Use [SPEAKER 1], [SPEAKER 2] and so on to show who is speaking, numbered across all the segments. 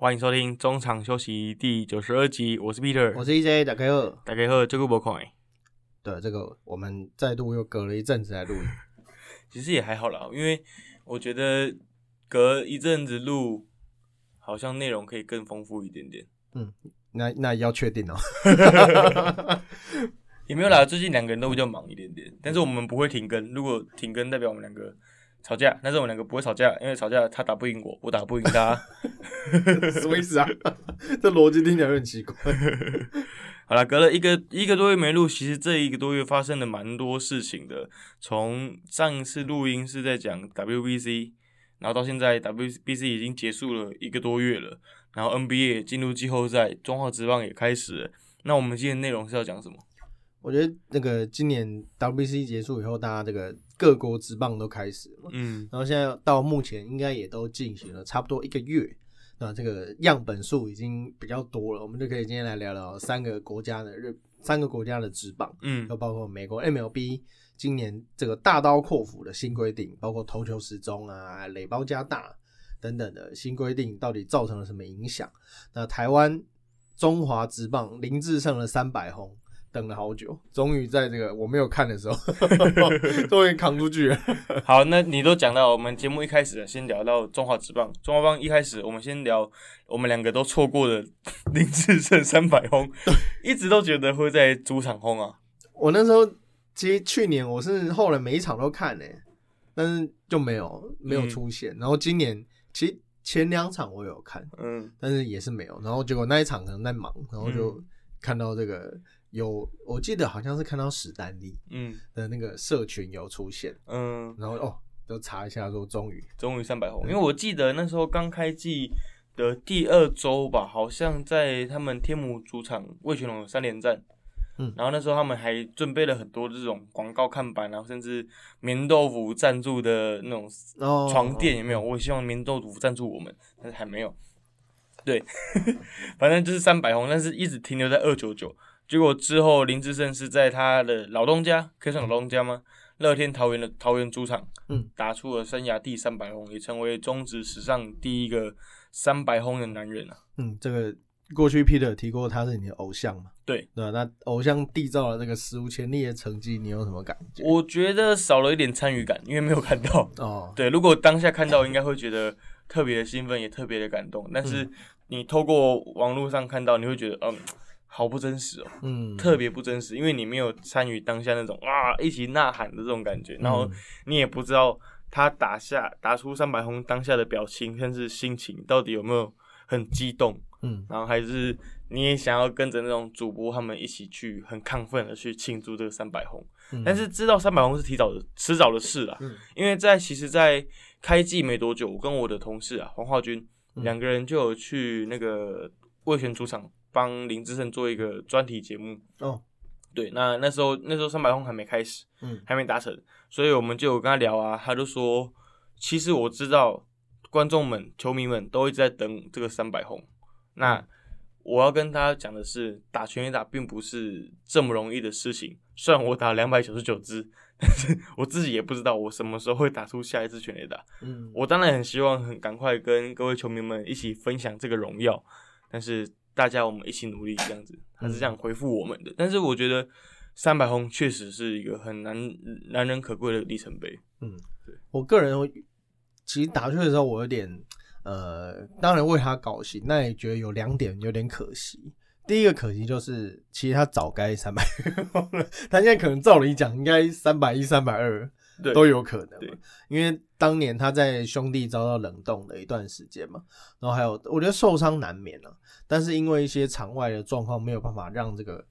[SPEAKER 1] 欢迎收听中场休息第九十二集，我是 Peter，
[SPEAKER 2] 我是 EJ，打开二。
[SPEAKER 1] 大家好，这个不看，
[SPEAKER 2] 对，这个我们再度又隔了一阵子来录音，
[SPEAKER 1] 其实也还好啦，因为我觉得隔一阵子录，好像内容可以更丰富一点点。
[SPEAKER 2] 嗯那那要确定哦。
[SPEAKER 1] 也没有啦，最近两个人都比较忙一点点，但是我们不会停更。如果停更，代表我们两个吵架，但是我们两个不会吵架，因为吵架他打不赢我，我打不赢他。
[SPEAKER 2] 什么意思啊？这逻辑听起来有点奇怪。
[SPEAKER 1] 好了，隔了一个一个多月没录，其实这一个多月发生了蛮多事情的。从上一次录音是在讲 WBC，然后到现在 WBC 已经结束了一个多月了，然后 NBA 也进入季后赛，中华职棒也开始了。那我们今天内容是要讲什么？
[SPEAKER 2] 我觉得那个今年 WBC 结束以后，大家这个各国职棒都开始了嘛，
[SPEAKER 1] 嗯
[SPEAKER 2] 然后现在到目前应该也都进行了差不多一个月。那这个样本数已经比较多了，我们就可以今天来聊聊三个国家的日三个国家的职棒。
[SPEAKER 1] 嗯
[SPEAKER 2] 又包括美国 MLB 今年这个大刀阔斧的新规定，包括投球时钟啊、垒包加大等等的新规定，到底造成了什么影响？那台湾中华职棒林志胜的三百轰，等了好久，终于在这个我没有看的时候，终于扛出去了。
[SPEAKER 1] 好，那你都讲到我们节目一开始了，先聊到中华职棒。中华棒一开始，我们先聊我们两个都错过的林志胜三百轰，一直都觉得会在主场轰啊。
[SPEAKER 2] 我那时候其实去年我是后来每一场都看呢、但是就没有没有出现。然后今年其实前两场我有看，
[SPEAKER 1] 嗯
[SPEAKER 2] 但是也是没有。然后结果那一场可能在忙，然后就看到这个有，我记得好像是看到史丹利
[SPEAKER 1] 嗯
[SPEAKER 2] 的那个社群有出现，
[SPEAKER 1] 嗯，
[SPEAKER 2] 然后哦，就查一下说终于，
[SPEAKER 1] 终于三百红，因为我记得那时候刚开季的第二周吧，好像在他们天母主场魏全龙有三连战。
[SPEAKER 2] 嗯
[SPEAKER 1] 然后那时候他们还准备了很多这种广告看板，然后甚至棉豆腐赞助的那种
[SPEAKER 2] 哦，
[SPEAKER 1] 床垫有没有？我也希望棉豆腐赞助我们，但是还没有。对，反正就是三百红，但是一直停留在二九九。结果之后林志胜是在他的老东家，可以算老东家吗？乐天桃园的桃园主场，
[SPEAKER 2] 嗯，
[SPEAKER 1] 打出了生涯第三百轰，也成为中职史上第一个三百轰的男人啊。
[SPEAKER 2] 嗯，这个过去 Peter 提过他是你的偶像嘛？
[SPEAKER 1] 对
[SPEAKER 2] 对吧？那偶像缔造了这个史无前例的成绩，你有什么感觉？
[SPEAKER 1] 我觉得少了一点参与感，因为没有看到。
[SPEAKER 2] 哦，
[SPEAKER 1] 对，如果当下看到，应该会觉得特别的兴奋，也特别的感动。但是你透过网络上看到，你会觉得，嗯，好不真实哦，
[SPEAKER 2] 嗯，
[SPEAKER 1] 特别不真实，因为你没有参与当下那种啊一起呐喊的这种感觉，然后
[SPEAKER 2] 嗯。
[SPEAKER 1] 你也不知道他打下打出三百轰当下的表情，甚至心情到底有没有很激动，
[SPEAKER 2] 嗯。
[SPEAKER 1] 然后还是你也想要跟着那种主播他们一起去很亢奋的去庆祝这个三百轰。
[SPEAKER 2] 嗯。
[SPEAKER 1] 但是知道三百红是提早的迟早的事啦，
[SPEAKER 2] 嗯。
[SPEAKER 1] 因为在其实，在开季没多久，我跟我的同事啊黄浩军
[SPEAKER 2] 嗯。
[SPEAKER 1] 两个人就有去那个魏权主场帮林志胜做一个专题节目。
[SPEAKER 2] 哦，
[SPEAKER 1] 对，那那时候那时候三百红还没开始，
[SPEAKER 2] 嗯
[SPEAKER 1] 还没达成，所以我们就有跟他聊啊，他就说，其实我知道观众们、球迷们都一直在等这个三百红。那我要跟大家讲的是，打全垒打并不是这么容易的事情。虽然我打两百九十九支，但是我自己也不知道我什么时候会打出下一支全垒打。
[SPEAKER 2] 嗯，
[SPEAKER 1] 我当然很希望很赶快跟各位球迷们一起分享这个荣耀，但是大家我们一起努力这样子，他是这样回复我们的。但是我觉得三百轰确实是一个很难难能可贵的里程碑。
[SPEAKER 2] 嗯，对我个人其实打去的时候，我有点呃，当然为他高兴，那也觉得有两点有点可惜。第一个可惜就是，其实他早该三百，他现在可能照理讲应该三百一、三百二，都有可能，因为当年他在兄弟遭到冷冻的一段时间嘛，然后还有我觉得受伤难免啊，但是因为一些场外的状况没有办法让这个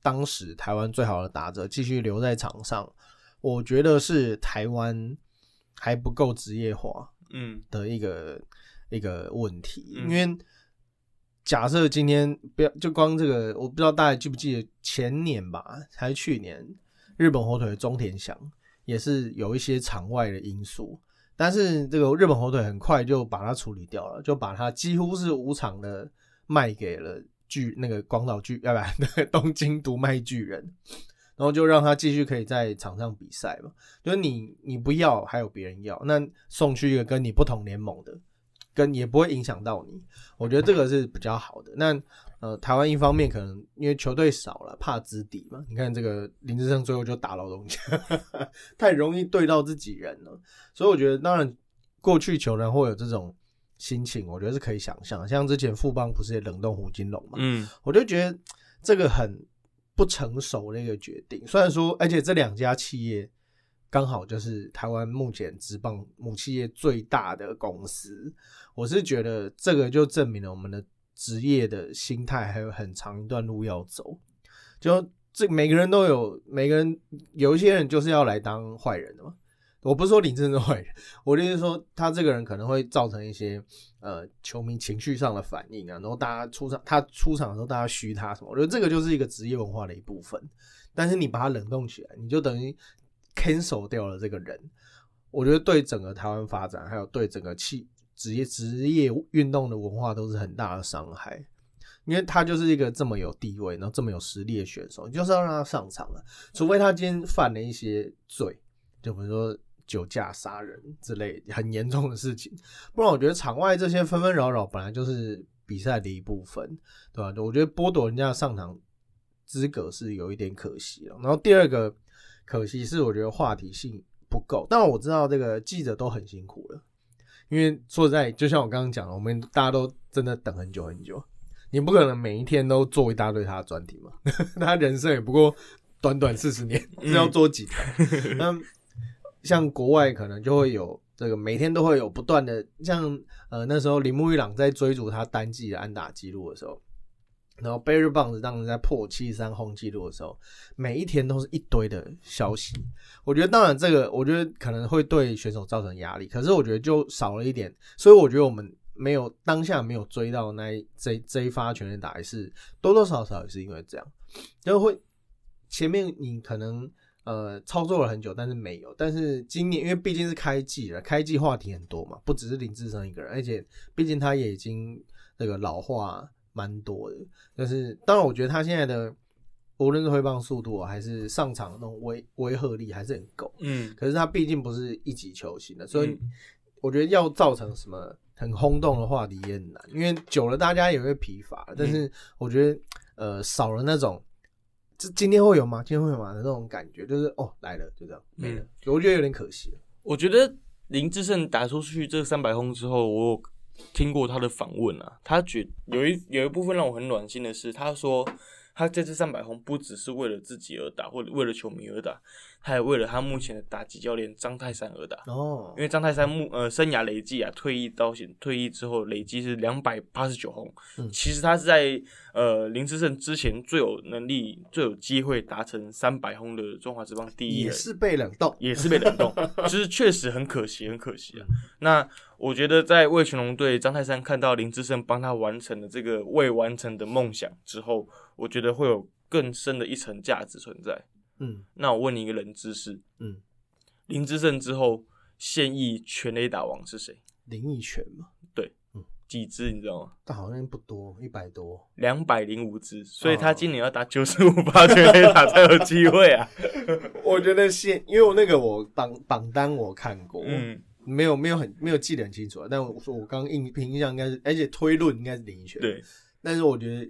[SPEAKER 2] 当时台湾最好的打者继续留在场上，我觉得是台湾还不够职业化
[SPEAKER 1] 嗯。
[SPEAKER 2] 的一个一个问题，
[SPEAKER 1] 嗯。
[SPEAKER 2] 因为假设今天不要就光这个，我不知道大家记不记得前年吧，还是去年日本火腿的中田翔也是有一些场外的因素，但是这个日本火腿很快就把它处理掉了，就把它几乎是无偿的卖给了巨那个广岛巨，要不然 那东京独卖巨人，然后就让他继续可以在场上比赛嘛。就是你你不要，还有别人要，那送去一个跟你不同联盟的，跟也不会影响到你。我觉得这个是比较好的。那呃，台湾一方面可能因为球队少了，怕资底嘛。你看这个林志胜最后就打老东家，太容易对到自己人了。所以我觉得，当然过去球员会有这种心情，我觉得是可以想象。像之前富邦不是也冷冻胡金龙嘛？
[SPEAKER 1] 嗯，
[SPEAKER 2] 我就觉得这个很不成熟的一个决定。虽然说，而且这两家企业刚好就是台湾目前职棒母企业最大的公司，我是觉得这个就证明了我们的。职业的心态还有很长一段路要走，就这每个人都有，每个人有一些人就是要来当坏人的嘛。我不是说林正是坏人，我就是说他这个人可能会造成一些呃球迷情绪上的反应啊，然后大家出场他出场的时候大家嘘他什么，我觉得这个就是一个职业文化的一部分。但是你把它冷冻起来，你就等于 cancel 掉了这个人。我觉得对整个台湾发展，还有对整个气。职业职业运动的文化都是很大的伤害，因为他就是一个这么有地位，然后这么有实力的选手，你就是要让他上场了。除非他今天犯了一些罪，就比如说酒驾、杀人之类很严重的事情，不然我觉得场外这些纷纷扰扰本来就是比赛的一部分，对吧？我觉得剥夺人家上场资格是有一点可惜了。然后第二个可惜是我觉得话题性不够，但我知道这个记者都很辛苦了。因为说实在，就像我刚刚讲的，我们大家都真的等很久很久，你不可能每一天都做一大堆他的专题嘛。他人生也不过短短四十年，是 要做几条？那 像国外可能就会有这个，每天都会有不断的，像呃那时候铃木一朗在追逐他单季的安打记录的时候。然后 Barry Bonds 当时在破七十三轰纪录的时候，每一天都是一堆的消息。我觉得，当然这个我觉得可能会对选手造成压力，可是我觉得就少了一点。所以我觉得我们没有当下没有追到那一这这一发全垒打，还是多多少少也是因为这样，就会前面你可能呃操作了很久，但是没有。但是今年因为毕竟是开季了，开季话题很多嘛，不只是林志升一个人，而且毕竟他也已经那个老化。蛮多的，但是当然，我觉得他现在的无论是挥棒速度还是上场那种威威慑力还是很够。
[SPEAKER 1] 嗯，
[SPEAKER 2] 可是他毕竟不是一级球星的，所以我觉得要造成什么很轰动的话题也很难，因为久了大家也会疲乏。但是我觉得呃少了那种，这今天会有吗？今天会有吗的那种感觉，就是哦来了就这样没了，我觉得有点可惜。
[SPEAKER 1] 我觉得林志胜打出去这三百轰之后，我。听过他的访问啊，他觉有一有一部分让我很暖心的是，他说他这次三百轰不只是为了自己而打，或者为了球迷而打。他也为了他目前的打击教练张泰山而打
[SPEAKER 2] 哦，
[SPEAKER 1] 因为张泰山目呃生涯累计啊，退役到现退役之后累计是两百八十九轰，其实他是在呃林志胜之前最有能力、最有机会达成三百轰的中华职棒第一人，
[SPEAKER 2] 也是被冷冻，
[SPEAKER 1] 也是被冷冻，就是确实很可惜，很可惜啊。那我觉得在魏全龙队张泰山看到林志胜帮他完成了这个未完成的梦想之后，我觉得会有更深的一层价值存在。
[SPEAKER 2] 嗯，
[SPEAKER 1] 那我问你一个人知识，
[SPEAKER 2] 嗯，
[SPEAKER 1] 林志胜之后现役全垒打王是谁？
[SPEAKER 2] 林奕全嘛，
[SPEAKER 1] 对，嗯，几支你知道吗？
[SPEAKER 2] 但好像不多，一百多，
[SPEAKER 1] 两百零五支，所以他今年要打九十五发全垒打才有机会啊。
[SPEAKER 2] 我觉得现，因为我那个我榜榜单我看过，
[SPEAKER 1] 嗯，
[SPEAKER 2] 没有没有很没有记得很清楚，但我说我刚印凭印象应该是，而且推论应该是林奕全，
[SPEAKER 1] 对，
[SPEAKER 2] 但是我觉得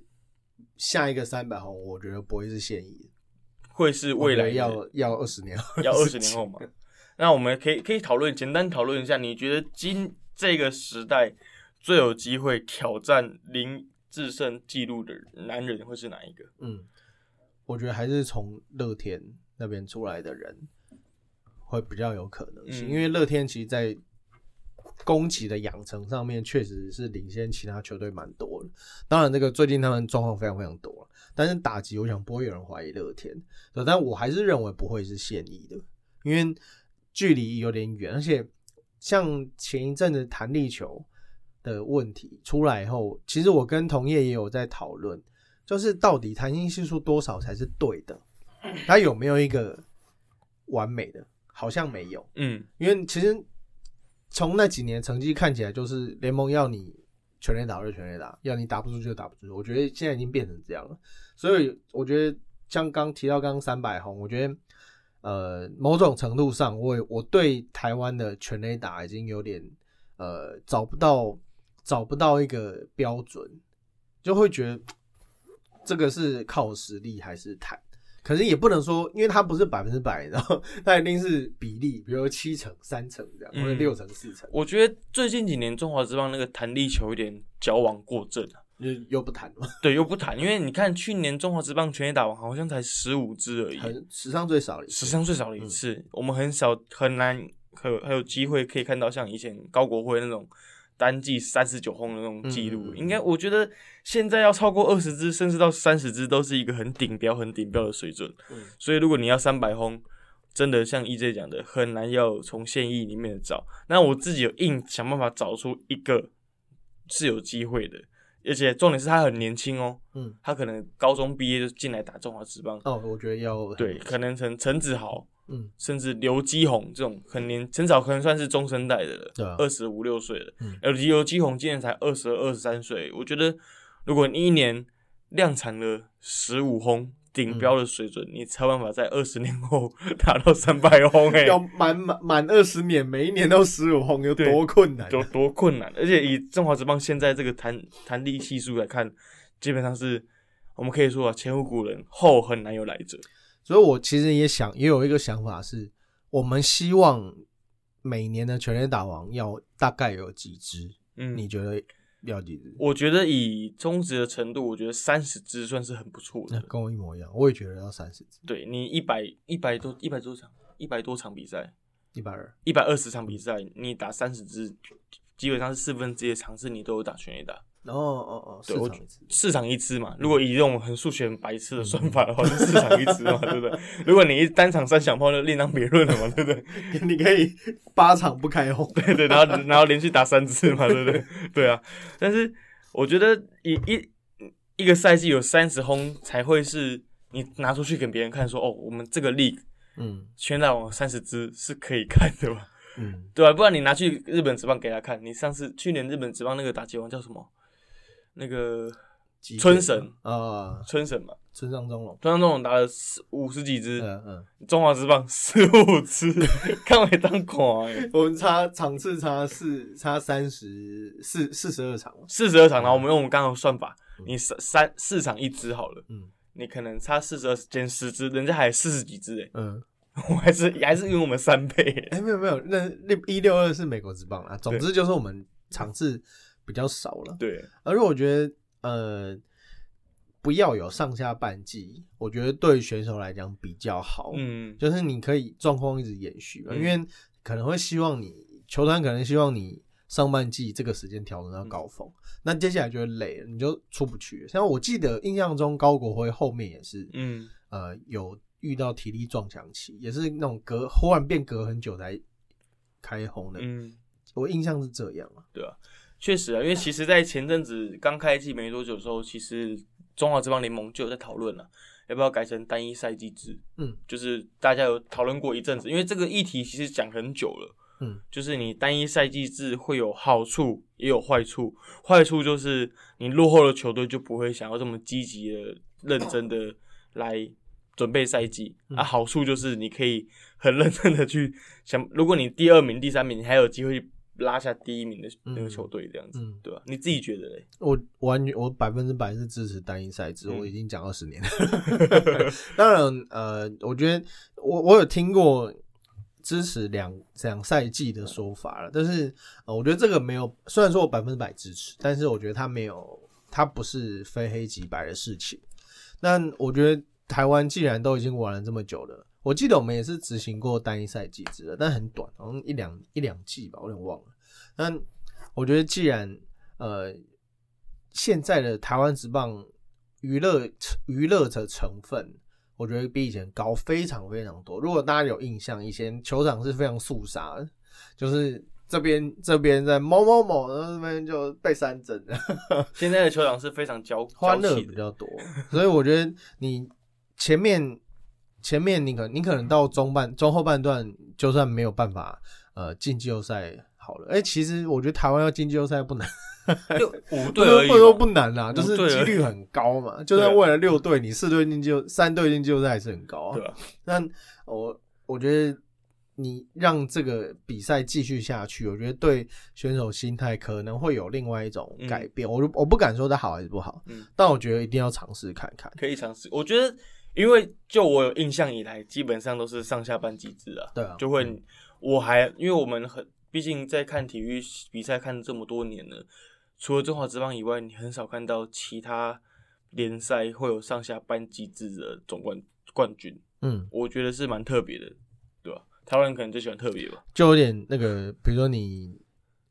[SPEAKER 2] 下一个三百红，我觉得不会是现役。
[SPEAKER 1] 会是未来
[SPEAKER 2] 要要二十年，
[SPEAKER 1] 要二十年后嘛？那我们可以可以讨论，简单讨论一下，你觉得今这个时代最有机会挑战林志胜记录的男人会是哪一个？
[SPEAKER 2] 嗯，我觉得还是从乐天那边出来的人会比较有可能性，因为乐天其实，在攻击的养成上面确实是领先其他球队蛮多的。当然，这个最近他们状况非常非常多。但是打击，我想不会有人怀疑乐天，但我还是认为不会是现役的，因为距离有点远，而且像前一阵子弹力球的问题出来以后，其实我跟同业也有在讨论，就是到底弹性系数多少才是对的，它有没有一个完美的？好像没有，
[SPEAKER 1] 嗯，
[SPEAKER 2] 因为其实从那几年成绩看起来，就是联盟要你。全垒打就全垒打，要你打不出就打不出。我觉得现在已经变成这样了，所以我觉得像刚提到刚刚三百红，我觉得呃某种程度上，我我对台湾的全垒打已经有点呃找不到找不到一个标准，就会觉得这个是靠实力还是台。可是也不能说，因为它不是百分之百，然后它一定是比例，比如七成、三成这样，或者六成、四成。
[SPEAKER 1] 我觉得最近几年中华之棒那个弹力球有点矫枉过正啊，
[SPEAKER 2] 又又不弹了。
[SPEAKER 1] 对，又不弹，因为你看去年中华之棒全垒打王好像才十五支而已，
[SPEAKER 2] 史上最少的一次，
[SPEAKER 1] 史上最少的一次。我们很少很难可还有机会可以看到像以前高国辉那种。单季三十九轰的那种记录，应该我觉得现在要超过二十支，甚至到三十支，都是一个很顶标、很顶标的水准。所以如果你要三百轰，真的像 EJ 讲的，很难要从现役里面找。那我自己有硬想办法找出一个是有机会的，而且重点是他很年轻哦。嗯，他可能高中毕业就进来打中华职棒。
[SPEAKER 2] 哦，我觉得要
[SPEAKER 1] 对，可能陈陈子豪。嗯，甚至刘基宏这种很年很早，可能算是中生代的了，对，二十五六岁了。刘基刘基宏今年才二十二、十三岁，我觉得如果你一年量产了十五轰顶标的水准，你才有办法在二十年后达到 三百轰。哎，
[SPEAKER 2] 要满满满二十年，每一年都十五轰，有多困难？
[SPEAKER 1] 有多困难？而且以中华职棒现在这个弹弹力系数来看，基本上是我们可以说啊，前无古人，后很难有来者。
[SPEAKER 2] 所以，我其实也想，也有一个想法是，我们希望每年的全垒打王要大概有几支？嗯，你觉得要几支？
[SPEAKER 1] 我觉得以中职的程度，我觉得三十支算是很不错的。
[SPEAKER 2] 跟我一模一样，我也觉得要三十支。
[SPEAKER 1] 对你一百一百多一百多场一百多场比赛，
[SPEAKER 2] 一百二
[SPEAKER 1] 一百二十场比赛，你打三十支，基本上是四分之一的场次你都有打全垒打。
[SPEAKER 2] 哦哦哦，
[SPEAKER 1] 对，我市场一支嘛。如果以这种很数学很白痴的算法的话，是市场一支嘛，对不对？如果你一单场三响炮，就另当别论了嘛，对不对？
[SPEAKER 2] 你可以八场不开轰，
[SPEAKER 1] 对对，然后然后连续打三次嘛，对不对？对啊。但是我觉得一一一个赛季有三十轰才会是你拿出去给别人看，说哦，我们这个力，嗯，全打网三十支是可以看的嘛？嗯，对吧？不然你拿去日本职棒给他看，你上次去年日本职棒那个打击王叫什么？那个春神啊，春神嘛，
[SPEAKER 2] 村上中龙，
[SPEAKER 1] 村上中龙打了四五十几支，嗯嗯，中华之棒十五支，看我当狂哎，
[SPEAKER 2] 我们差场次差四差三十四四十二场，
[SPEAKER 1] 四十二场，然后我们用我们刚刚算法，你三三四场一支好了，嗯，你可能差四十二减十支，人家还四十几支哎，嗯，我还是还是用我们三倍，
[SPEAKER 2] 哎没有没有，那六一六二是美国之棒啊，总之就是我们场次。比较少了，
[SPEAKER 1] 对。
[SPEAKER 2] 而且我觉得，呃，不要有上下半季，我觉得对选手来讲比较好。嗯，就是你可以状况一直延续，因为可能会希望你球团可能希望你上半季这个时间调整到高峰，那接下来就会累了，你就出不去。像我记得印象中高国辉后面也是，嗯，呃，有遇到体力撞墙期，也是那种隔忽然变隔很久才开红的。嗯，我印象是这样啊，
[SPEAKER 1] 对啊。确实啊，因为其实，在前阵子刚开季没多久的时候，其实中华职棒联盟就有在讨论了，要不要改成单一赛季制。嗯，就是大家有讨论过一阵子，因为这个议题其实讲很久了。嗯，就是你单一赛季制会有好处，也有坏处。坏处就是你落后的球队就不会想要这么积极的、认真的来准备赛季。啊，好处就是你可以很认真的去想，如果你第二名、第三名，你还有机会。拉下第一名的那个球队这样子，对吧？你自己觉得嘞？
[SPEAKER 2] 我完全我百分之百是支持单一赛制，我已经讲二十年了。当然，呃，我觉得我我有听过支持两两赛季的说法了，但是呃，我觉得这个没有，虽然说我百分之百支持，但是我觉得它没有，它不是非黑即白的事情。那我觉得台湾既然都已经玩了这么久了。我记得我们也是执行过单一赛季制的，但很短，好像一两一两季吧，我有点忘了。但我觉得，既然呃现在的台湾职棒娱乐娱乐的成分，我觉得比以前高非常非常多。如果大家有印象，以前球场是非常肃杀，就是这边这边在某某某，然后这边就被三针。
[SPEAKER 1] 现在的球场是非常交
[SPEAKER 2] 欢乐比较多，所以我觉得你前面。前面你可你可能到中半中后半段，就算没有办法呃进季后赛好了。哎，其实我觉得台湾要进季后赛不难，
[SPEAKER 1] 六 五队而已，
[SPEAKER 2] 不说不难啦，就是几率很高嘛。就算为了六队，你四队进季后三队进季后赛还是很高啊。对啊。那我我觉得你让这个比赛继续下去，我觉得对选手心态可能会有另外一种改变。我我不敢说它好还是不好，
[SPEAKER 1] 嗯
[SPEAKER 2] 但我觉得一定要尝试看看。
[SPEAKER 1] 可以尝试。我觉得，因为就我有印象以来，基本上都是上下班机制啊，
[SPEAKER 2] 对啊，
[SPEAKER 1] 就会我还因为我们很，毕竟在看体育比赛看这么多年了，除了中华职棒以外，你很少看到其他联赛会有上下班机制的总冠冠军，
[SPEAKER 2] 嗯，
[SPEAKER 1] 我觉得是蛮特别的，对吧？台湾人可能最喜欢特别吧。
[SPEAKER 2] 就有点那个，比如说你，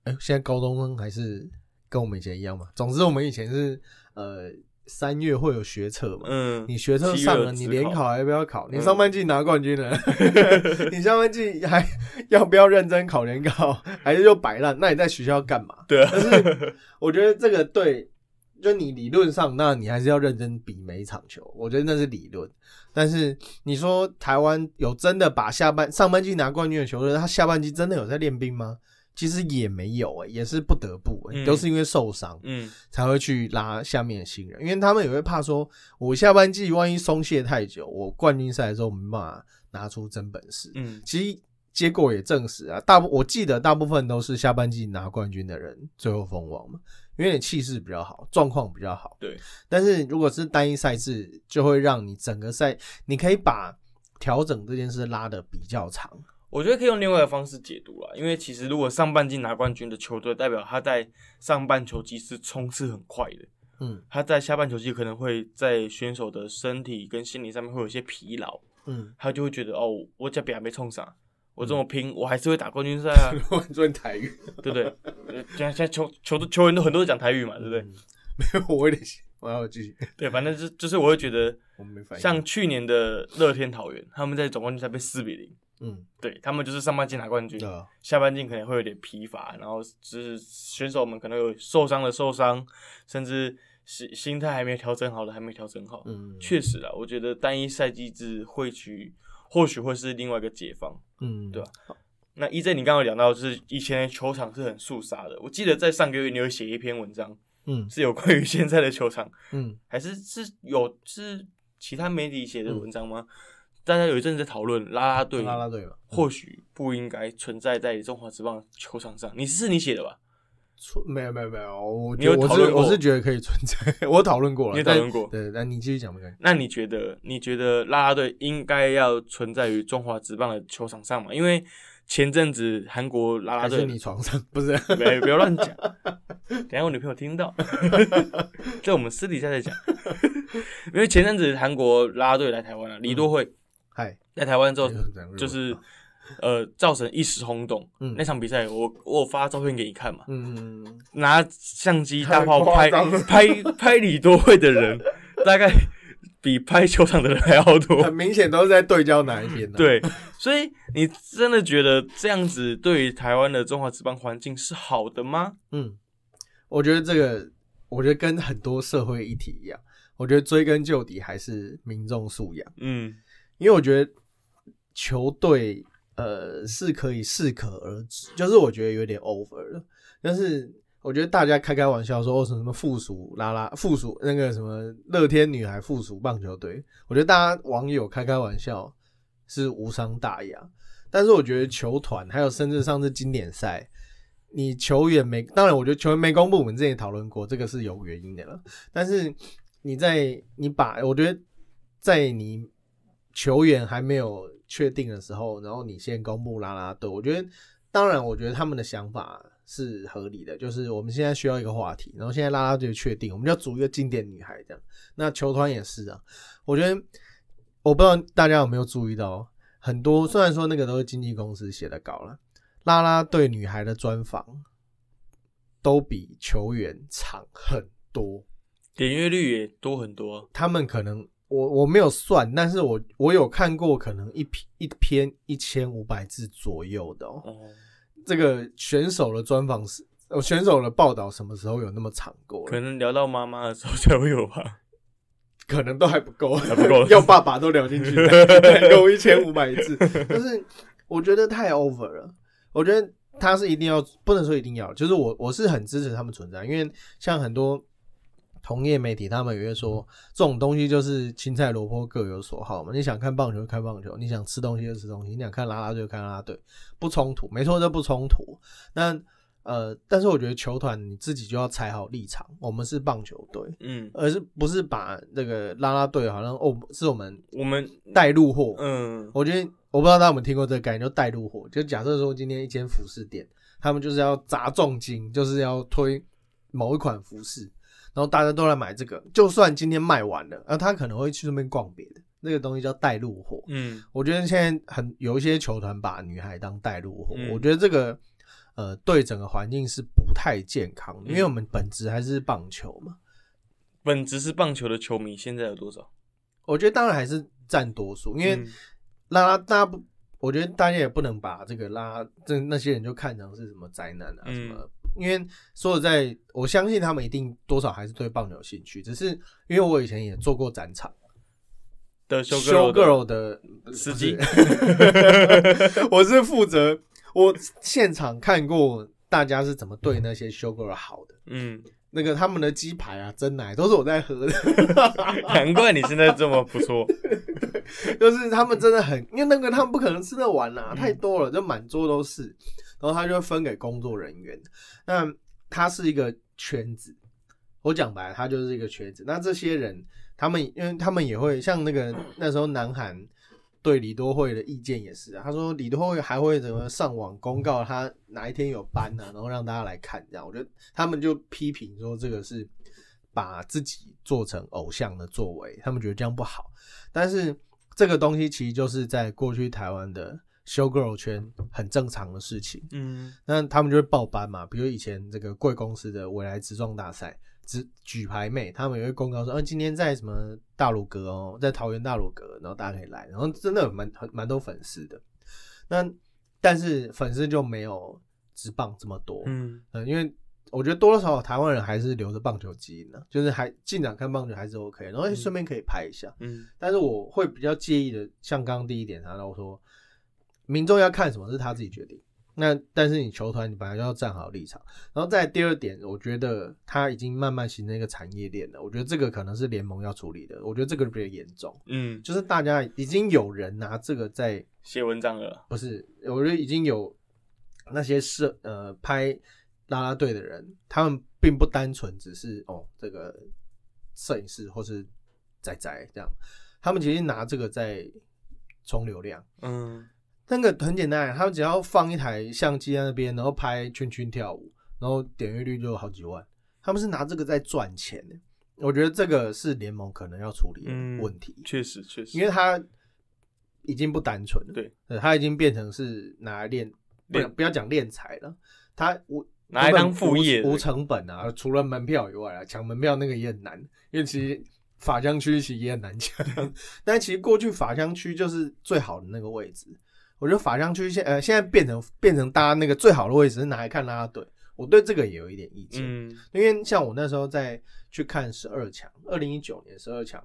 [SPEAKER 2] 哎、现在高中生还是跟我们以前一样嘛。总之，我们以前是呃三月会有学测嘛，
[SPEAKER 1] 嗯，
[SPEAKER 2] 你学测上了，你联
[SPEAKER 1] 考
[SPEAKER 2] 考还要不要考？你
[SPEAKER 1] 嗯
[SPEAKER 2] 上半季拿冠军了，你下半季还要不要认真考联考？还是就摆烂？那你在学校干嘛？
[SPEAKER 1] 对啊，
[SPEAKER 2] 但是我觉得这个对，就你理论上，那你还是要认真比每一场球，我觉得那是理论。但是你说台湾有真的把下半上半季拿冠军的球队，他下半季真的有在练兵吗？其实也没有诶、也是不得不、欸，
[SPEAKER 1] 嗯
[SPEAKER 2] 都是因为受伤。
[SPEAKER 1] 嗯
[SPEAKER 2] 才会去拉下面的新人，因为他们也会怕说，我下半季万一松懈太久，我冠军赛的时候没办法拿出真本事。
[SPEAKER 1] 嗯
[SPEAKER 2] 其实结果也证实啊，大部我记得大部分都是下半季拿冠军的人最后封王嘛，因为你气势比较好，状况比较好。
[SPEAKER 1] 对，
[SPEAKER 2] 但是如果是单一赛制，就会让你整个赛，你可以把调整这件事拉的比较长。
[SPEAKER 1] 我觉得可以用另外的方式解读啦，因为其实如果上半季拿冠军的球队，代表他在上半球季是冲刺很快的，
[SPEAKER 2] 嗯
[SPEAKER 1] 他在下半球季可能会在选手的身体跟心理上面会有一些疲劳，
[SPEAKER 2] 嗯，
[SPEAKER 1] 他就会觉得哦，我这边还没冲上，我这么拼，我还是会打冠军赛啊，
[SPEAKER 2] 我很尊台语，
[SPEAKER 1] 对不对？呃现在现在球球球员都很多都讲台语嘛，对不对？
[SPEAKER 2] 嗯？没有，我有点，我要继续，
[SPEAKER 1] 对，反正就就是我会觉得。像去年的乐天桃园，他们在总冠军赛被四比零，
[SPEAKER 2] 嗯，
[SPEAKER 1] 对他们就是上半季拿冠军，下半季可能会有点疲乏，然后就是选手们可能有受伤的受伤，甚至心心态还没调整好的还没调整好。
[SPEAKER 2] 嗯，
[SPEAKER 1] 确实啊，我觉得单一赛季制会取或许会是另外一个解放。
[SPEAKER 2] 嗯，
[SPEAKER 1] 对啊那 EJ 你刚刚有讲到，就是以前的球场是很肃杀的，我记得在上个月你有写一篇文章，
[SPEAKER 2] 嗯
[SPEAKER 1] 是有关于现在的球场，
[SPEAKER 2] 嗯
[SPEAKER 1] 还是是有是其他媒体写的文章吗？大家有一阵子在讨论啦啦队，
[SPEAKER 2] 啦啦队嘛，
[SPEAKER 1] 或许不应该存在在中华职棒球场上。你是你写的吧？
[SPEAKER 2] 错没有没有没有，我
[SPEAKER 1] 你
[SPEAKER 2] 我是
[SPEAKER 1] 讨论
[SPEAKER 2] 我是觉得可以存在，我讨论过了，
[SPEAKER 1] 你有讨论过
[SPEAKER 2] 对，那你继续讲吧。
[SPEAKER 1] 那你觉得，你觉得啦啦队应该要存在于中华职棒的球场上吗？因为前阵子韩国啦啦
[SPEAKER 2] 还是
[SPEAKER 1] 队，
[SPEAKER 2] 你床上不是？
[SPEAKER 1] 别不要乱讲，等下我女朋友听到，这我们私底下再讲。因为前阵子韩国啦啦队来台湾了，李多惠
[SPEAKER 2] 嗨，
[SPEAKER 1] 在台湾之后，就是呃造成一时轰动。
[SPEAKER 2] 嗯
[SPEAKER 1] 那场比赛我我发照片给你看嘛，
[SPEAKER 2] 嗯嗯
[SPEAKER 1] 拿相机大炮拍拍拍李多惠的人，大概比拍球场的人还要
[SPEAKER 2] 嗯，
[SPEAKER 1] 多。
[SPEAKER 2] 很明显都是在对焦哪一边的。，
[SPEAKER 1] 对，所以你真的觉得这样子对于台湾的中华职棒环境是好的吗？
[SPEAKER 2] 嗯，我觉得这个，我觉得跟很多社会议题一样，我觉得追根究底还是民众素养。
[SPEAKER 1] 嗯
[SPEAKER 2] 因为我觉得球队呃是可以适可而止，就是我觉得有点 over 了。但是我觉得大家开开玩笑说哦什么什么附属啦啦附属那个什么乐天女孩附属棒球队，我觉得大家网友开开玩笑是无伤大雅。但是我觉得球团还有甚至上次经典赛，你球员没，当然我觉得球员没公布，我们之前也讨论过，这个是有原因的了。但是你在你把，我觉得在你球员还没有确定的时候，然后你先公布啦啦队，我觉得当然，我觉得他们的想法是合理的，就是我们现在需要一个话题，然后现在啦啦队确定，我们就要组一个经典女孩这样。那球团也是啊，我觉得我不知道大家有没有注意到，很多虽然说那个都是经纪公司写的稿了，啦啦队女孩的专访都比球员长很多。
[SPEAKER 1] 点阅率也多很多。
[SPEAKER 2] 他们可能我我没有算，但是我我有看过，可能一篇一篇一千五百字左右的哦。
[SPEAKER 1] 哦，
[SPEAKER 2] 这个选手的专访是，呃，选手的报道什么时候有那么长过？
[SPEAKER 1] 可能聊到妈妈的时候才会有吧。
[SPEAKER 2] 可能都还不够，还
[SPEAKER 1] 不够
[SPEAKER 2] 要爸爸都聊进去，有一千五百字，但是我觉得太 over 了。我觉得他是一定要，不能说一定要，就是我我是很支持他们存在，因为像很多同业媒体他们也会说，这种东西就是青菜萝卜各有所好嘛。你想看棒球就看棒球，你想吃东西就吃东西，你想看拉拉队就看拉拉队，不冲突，没错，这不冲突。那呃，但是我觉得球团你自己就要踩好立场，我们是棒球队，
[SPEAKER 1] 嗯，
[SPEAKER 2] 而是不是把那个拉拉队好像哦是我们
[SPEAKER 1] 我们
[SPEAKER 2] 带入货。
[SPEAKER 1] 嗯
[SPEAKER 2] 我觉得我不知道大家有没有听过这个概念，就带入货。就假设说今天一间服饰店，他们就是要砸重金，就是要推某一款服饰，然后大家都来买这个，就算今天卖完了，啊，他可能会去那边逛别的。那个东西叫带路货。
[SPEAKER 1] 嗯
[SPEAKER 2] 我觉得现在很有一些球团把女孩当带路货，
[SPEAKER 1] 嗯
[SPEAKER 2] 我觉得这个呃对整个环境是不太健康的，因为
[SPEAKER 1] 嗯
[SPEAKER 2] 我们本质还是棒球嘛。
[SPEAKER 1] 本质是棒球的球迷，现在有多少？
[SPEAKER 2] 我觉得当然还是占多数，因为
[SPEAKER 1] 嗯
[SPEAKER 2] 啦啦大家不，我觉得大家也不能把这个拉这那些人就看成是什么灾难啊
[SPEAKER 1] 嗯
[SPEAKER 2] 什么。因为说实在，我相信他们一定多少还是对棒球有兴趣，只是因为我以前也做过展场
[SPEAKER 1] 的修 girl
[SPEAKER 2] 的
[SPEAKER 1] 司机
[SPEAKER 2] 我是负责我现场看过大家是怎么对那些 show girl 好的，
[SPEAKER 1] 嗯，
[SPEAKER 2] 那个他们的鸡排啊、真奶都是我在喝的。
[SPEAKER 1] 难怪你现在这么不错。
[SPEAKER 2] 就是他们真的很，因为那个他们不可能吃得完呐、
[SPEAKER 1] 嗯
[SPEAKER 2] 太多了，就满桌都是，然后他就分给工作人员。那他是一个圈子，我讲白了，它就是一个圈子。那这些人，他们因为他们也会像那个那时候南韩对李多惠的意见也是啊，他说李多惠还会怎么上网公告他哪一天有班呢、然后让大家来看这样。我觉得他们就批评说这个是把自己做成偶像的作为，他们觉得这样不好。但是这个东西其实就是在过去台湾的 show girl 圈很正常的事情。
[SPEAKER 1] 嗯
[SPEAKER 2] 那他们就会报班嘛，比如以前这个贵公司的未来职撞大赛，直举牌妹，他们也会公告说，啊，今天在什么大鲁阁哦，在桃园大鲁阁，然后大家可以来，然后真的有蛮很蛮多粉丝的。那但是粉丝就没有直棒这么多，
[SPEAKER 1] 嗯
[SPEAKER 2] 呃，因为我觉得多多少少台湾人还是留着棒球基因的，就是还进场看棒球还是 OK，然后顺便可以拍一下。
[SPEAKER 1] 嗯
[SPEAKER 2] 但是我会比较介意的，像刚刚第一点谈到说，民众要看什么是他自己决定。那但是你球团你本来就要站好立场，然后再第二点，我觉得他已经慢慢形成一个产业链了。我觉得这个可能是联盟要处理的，我觉得这个比较严重，
[SPEAKER 1] 嗯，
[SPEAKER 2] 就是大家已经有人拿这个在
[SPEAKER 1] 写文章了。
[SPEAKER 2] 不是，我觉得已经有那些摄呃拍啦啦队的人，他们并不单纯只是哦这个摄影师或是仔仔这样，他们其实拿这个在冲流量。
[SPEAKER 1] 嗯
[SPEAKER 2] 那个很简单，他们只要放一台相机在那边，然后拍圈圈跳舞，然后点阅率就有好几万。他们是拿这个在赚钱。的，我觉得这个是联盟可能要处理的
[SPEAKER 1] 嗯
[SPEAKER 2] 问题。
[SPEAKER 1] 确实确实，
[SPEAKER 2] 因为他已经不单纯了，
[SPEAKER 1] 对。
[SPEAKER 2] 呃，它已经变成是拿来练，不
[SPEAKER 1] 练
[SPEAKER 2] 不要讲练财了，他无
[SPEAKER 1] 拿来当副业
[SPEAKER 2] 无无成本啊，除了门票以外啊，抢门票那个也很难，因为其实法香区其实也很难抢，但其实过去法香区就是最好的那个位置，我觉得法香区现呃现在变成变成大家那个最好的位置是拿来看拉拉队，我对这个也有一点意见，
[SPEAKER 1] 嗯
[SPEAKER 2] 因为像我那时候在去看十二强，二零一九年十二强，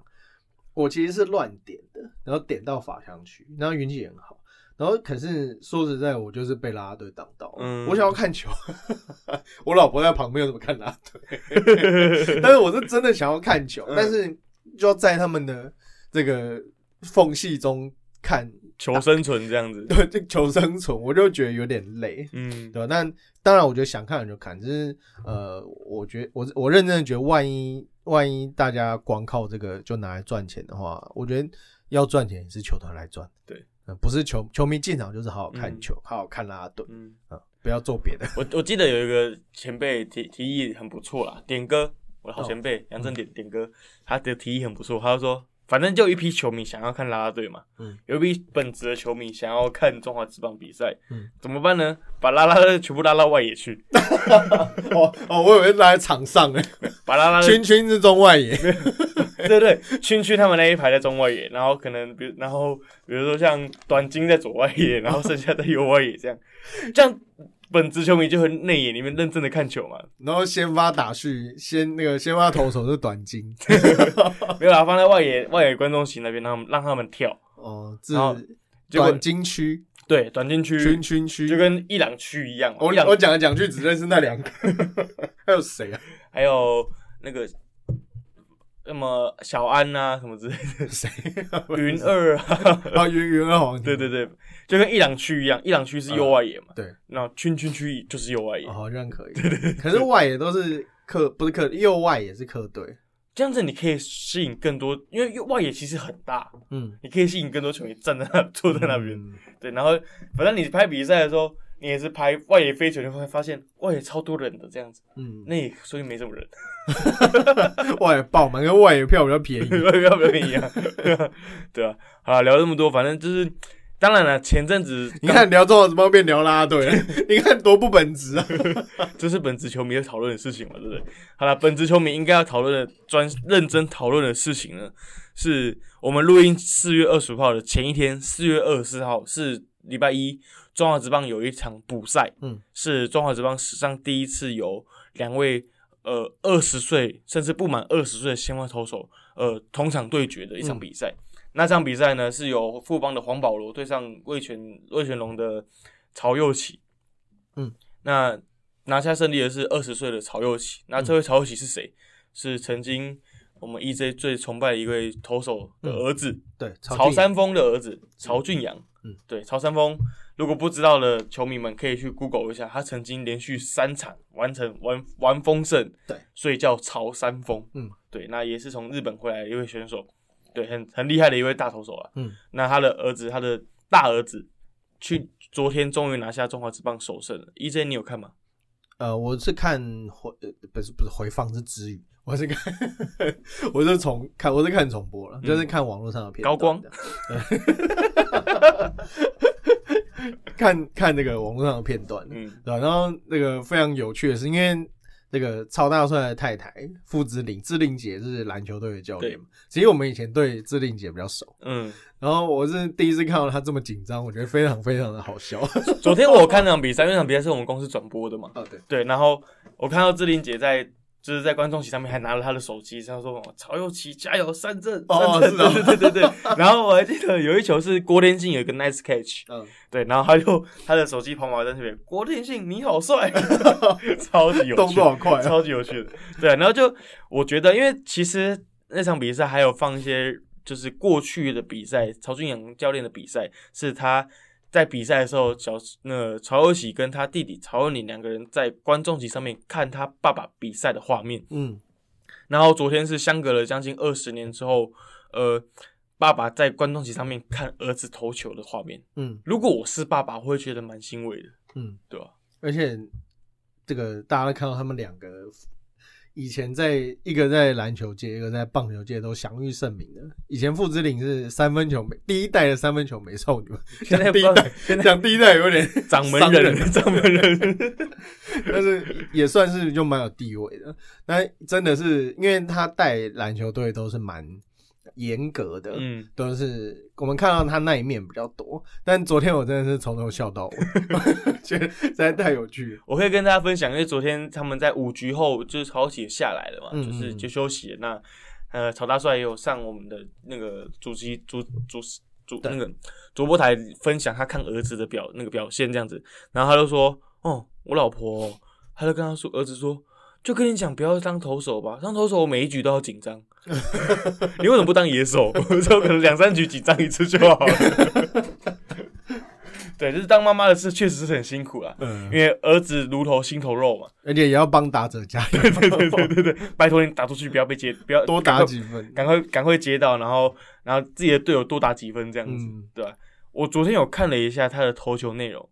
[SPEAKER 2] 我其实是乱点的，然后点到法香区，然后运气也很好。然后可是说实在，我就是被拉拉队挡到了。
[SPEAKER 1] 嗯
[SPEAKER 2] 我想要看球，我老婆在旁边，我怎么看拉拉队？但是我是真的想要看球，
[SPEAKER 1] 嗯
[SPEAKER 2] 但是就要在他们的这个缝隙中看，
[SPEAKER 1] 求生存这样子。
[SPEAKER 2] 对，这求生存，我就觉得有点累。
[SPEAKER 1] 嗯
[SPEAKER 2] 对吧？但当然，我觉得想看的就看，只是呃，我觉得我我认真的觉得，万一万一大家光靠这个就拿来赚钱的话，我觉得要赚钱也是球团来赚，
[SPEAKER 1] 对
[SPEAKER 2] 嗯，不是球球迷进场就是好好看
[SPEAKER 1] 嗯
[SPEAKER 2] 球，好好看啦啦队，
[SPEAKER 1] 嗯，
[SPEAKER 2] 嗯，不要做别的。
[SPEAKER 1] 我我记得有一个前辈提提议很不错啦，点歌，我的好前
[SPEAKER 2] 哦
[SPEAKER 1] 辈杨正点点歌，他的提议很不错，他就说。反正就一批球迷想要看啦啦队嘛，
[SPEAKER 2] 嗯，
[SPEAKER 1] 有一批本职的球迷想要看中华职棒比赛，
[SPEAKER 2] 嗯，
[SPEAKER 1] 怎么办呢？把啦啦队全部拉到外野去，
[SPEAKER 2] 哦哦，我以为拉在场上呢，
[SPEAKER 1] 把啦啦队
[SPEAKER 2] 圈圈是中外野，
[SPEAKER 1] 对 对，区区他们那一排在中外野，然后可能比如然后比如说像短金在左外野，然后剩下在右外野这样，这样本职球迷就会内眼里面认真的看球嘛，
[SPEAKER 2] 然后先发打序，先那个先发投手是短金，
[SPEAKER 1] 没有啦，放在外野外野观众席那边，让他们让他们跳，
[SPEAKER 2] 哦，这
[SPEAKER 1] 然后
[SPEAKER 2] 短金区、
[SPEAKER 1] 对，短金区。
[SPEAKER 2] 圈圈区，
[SPEAKER 1] 就跟伊朗区一样，
[SPEAKER 2] 我我讲来讲去只认识那两个，还有谁啊？
[SPEAKER 1] 还有那个什么小安呐、什么之类的，
[SPEAKER 2] 谁？
[SPEAKER 1] 云二啊，
[SPEAKER 2] 啊，云云二皇，
[SPEAKER 1] 对对对，就跟伊朗区一样，伊朗区是右外野嘛，
[SPEAKER 2] 对，
[SPEAKER 1] 那圈圈区就是右外野，
[SPEAKER 2] 哦好像可以。对对对，可是外野都是客，不是客，右外也是客队。
[SPEAKER 1] 这样子你可以吸引更多，因为外野其实很大，
[SPEAKER 2] 嗯，
[SPEAKER 1] 你可以吸引更多球迷站在那坐在那边，
[SPEAKER 2] 嗯
[SPEAKER 1] 对，然后反正你拍比赛的时候，你也是拍外野飞球，你会发现外野超多人的这样子，
[SPEAKER 2] 嗯，
[SPEAKER 1] 那也所以没什么人，
[SPEAKER 2] 外野爆满，跟外野票比较便宜。
[SPEAKER 1] 外野票比较便宜啊，对啊，好了，聊这么多，反正就是，当然了，前阵子
[SPEAKER 2] 你看聊中华职棒变聊啦啦队了，你看多不本质啊！
[SPEAKER 1] 这是本职球迷要讨论的事情嘛，对不对？好了，本职球迷应该要讨论的专认真讨论的事情呢，是我们录音四月二十五号的前一天，四月二十四号是礼拜一，中华职棒有一场补赛，
[SPEAKER 2] 嗯，
[SPEAKER 1] 是中华职棒史上第一次有两位呃二十岁甚至不满二十岁的先发投手呃同场对决的一场比赛。那场比赛呢，是由富邦的黄保罗对上魏全魏全龙的曹佑启。
[SPEAKER 2] 嗯，
[SPEAKER 1] 那拿下胜利的是二十岁的曹佑启。那这位曹佑启是谁？是曾经我们 EJ 最崇拜的一位投手的儿子，
[SPEAKER 2] 对，
[SPEAKER 1] 曹三丰的儿子曹俊阳。
[SPEAKER 2] 嗯，
[SPEAKER 1] 对，曹三丰，如果不知道的球迷们可以去 Google 一下，他曾经连续三场完成完完封胜，
[SPEAKER 2] 对，
[SPEAKER 1] 所以叫曹三丰。
[SPEAKER 2] 嗯，
[SPEAKER 1] 对，那也是从日本回来的一位选手，对，很很厉害的一位大投手啊。
[SPEAKER 2] 嗯，
[SPEAKER 1] 那他的儿子，他的大儿子，去昨天终于拿下中华职棒首胜了。EJ 你有看吗？
[SPEAKER 2] 呃，我是看回，呃不是不是回放是之语，我是看，我是重看，我是看重播了，就是看网络上的片
[SPEAKER 1] 高光
[SPEAKER 2] 看看那个网络上的片段，
[SPEAKER 1] 嗯，
[SPEAKER 2] 对吧？然后那个非常有趣的是，因为那个超大帅的太太傅之玲，志玲姐是篮球队的教练嘛，其实我们以前对志玲姐比较熟，
[SPEAKER 1] 嗯，
[SPEAKER 2] 然后我是第一次看到她这么紧张，我觉得非常非常的好笑。
[SPEAKER 1] 昨天我看那场比赛，那场比赛是我们公司转播的嘛。
[SPEAKER 2] 啊，对，
[SPEAKER 1] 对，然后我看到志玲姐在就是在观众席上面还拿了他的手机，他说“曹佑琪加油，三振！”
[SPEAKER 2] 哦
[SPEAKER 1] 三振对对对。然后我还记得有一球是郭天信有一个 nice catch，
[SPEAKER 2] 嗯，
[SPEAKER 1] 对，然后他就他的手机跑马灯这边，郭天信你好帅，超级有趣，
[SPEAKER 2] 动作好快啊
[SPEAKER 1] 超级有趣的。对，然后就我觉得，因为其实那场比赛还有放一些就是过去的比赛，曹俊阳教练的比赛，是他在比赛的时候，小那个曹佑喜跟他弟弟曹佑宁两个人在观众席上面看他爸爸比赛的画面。
[SPEAKER 2] 嗯
[SPEAKER 1] 然后昨天是相隔了将近二十年之后，呃，爸爸在观众席上面看儿子投球的画面。
[SPEAKER 2] 嗯
[SPEAKER 1] 如果我是爸爸，我会觉得蛮欣慰的，
[SPEAKER 2] 嗯，
[SPEAKER 1] 对吧？
[SPEAKER 2] 而且这个大家都看到他们两个以前在一个在篮球界，一个在棒球界都享誉盛名的。以前傅之林是三分球美第一代的三分球美少女嘛，
[SPEAKER 1] 现在
[SPEAKER 2] 第一代，讲第一代有点
[SPEAKER 1] 掌门
[SPEAKER 2] 伤
[SPEAKER 1] 人，掌门人，
[SPEAKER 2] 但是也算是就蛮有地位的。那真的是因为他带篮球队都是蛮严格的，
[SPEAKER 1] 嗯，
[SPEAKER 2] 都是我们看到他那一面比较多。但昨天我真的是从头笑到尾，觉得实在太有趣了。
[SPEAKER 1] 我可以跟大家分享，因为昨天他们在五局后就是曹起下来了嘛，
[SPEAKER 2] 嗯
[SPEAKER 1] 就是
[SPEAKER 2] 嗯
[SPEAKER 1] 就休息了。那呃，曹大帅也有上我们的那个主席主主主那个主播台分享他看儿子的表那个表现这样子，然后他就说：“哦，我老婆哦、他就跟他说儿子说。”就跟你讲，不要当投手吧，当投手我每一局都要紧张。你为什么不当野手？我说可能两三局紧张一次就好了。对，就是当妈妈的事确实是很辛苦啦，
[SPEAKER 2] 嗯
[SPEAKER 1] 因，为儿子如头心头肉嘛。
[SPEAKER 2] 而且也要帮打者加油，
[SPEAKER 1] 对对对对对，拜托你打出去不要被接，不要
[SPEAKER 2] 多打几分。
[SPEAKER 1] 赶快赶快接到，然后然后自己的队友多打几分这样子，
[SPEAKER 2] 嗯
[SPEAKER 1] 对吧？我昨天有看了一下他的投球内容，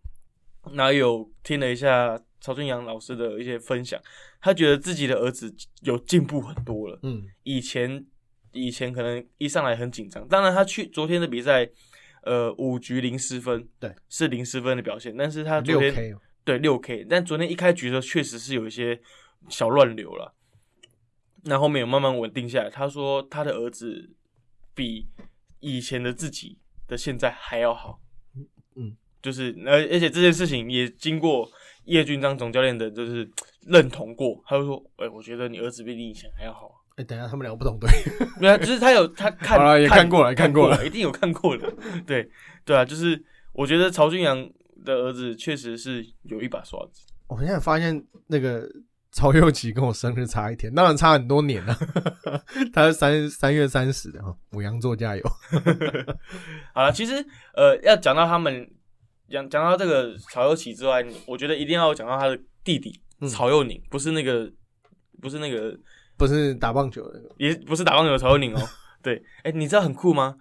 [SPEAKER 1] 然后有听了一下曹俊阳老师的一些分享，他觉得自己的儿子有进步很多了。
[SPEAKER 2] 嗯
[SPEAKER 1] 以前以前可能一上来很紧张，当然他去昨天的比赛，呃，五局零失分，
[SPEAKER 2] 对，
[SPEAKER 1] 是零失分的表现，但是他昨
[SPEAKER 2] 六
[SPEAKER 1] 天
[SPEAKER 2] K 哦
[SPEAKER 1] 对六 K，但昨天一开局的时候确实是有一些小乱流了，那后面有慢慢稳定下来。他说他的儿子比以前的自己的现在还要好，
[SPEAKER 2] 嗯，
[SPEAKER 1] 就是而而且这件事情也经过叶俊章总教练的就是 认同过，他就说，哎、我觉得你儿子比你以前还要好。
[SPEAKER 2] 哎，等一下他们两个不同队，
[SPEAKER 1] 对啊，就是他有他 看，
[SPEAKER 2] 好了也看过了
[SPEAKER 1] 看
[SPEAKER 2] 看过了
[SPEAKER 1] 了，一定有看过的。对对啊，就是我觉得曹俊阳的儿子确实是有一把刷子。
[SPEAKER 2] 我现在发现那个曹佑琪跟我生日差一天，当然差很多年了。他是三三月三十的哈，母羊座加油。
[SPEAKER 1] 好了，其实呃，要讲到他们讲讲到这个曹又琪之外，我觉得一定要讲到他的弟弟
[SPEAKER 2] 嗯
[SPEAKER 1] 曹佑宁，不是那个不是那个
[SPEAKER 2] 不是打棒球的，
[SPEAKER 1] 也不是打棒球的曹佑宁哦。对，哎、你知道很酷吗？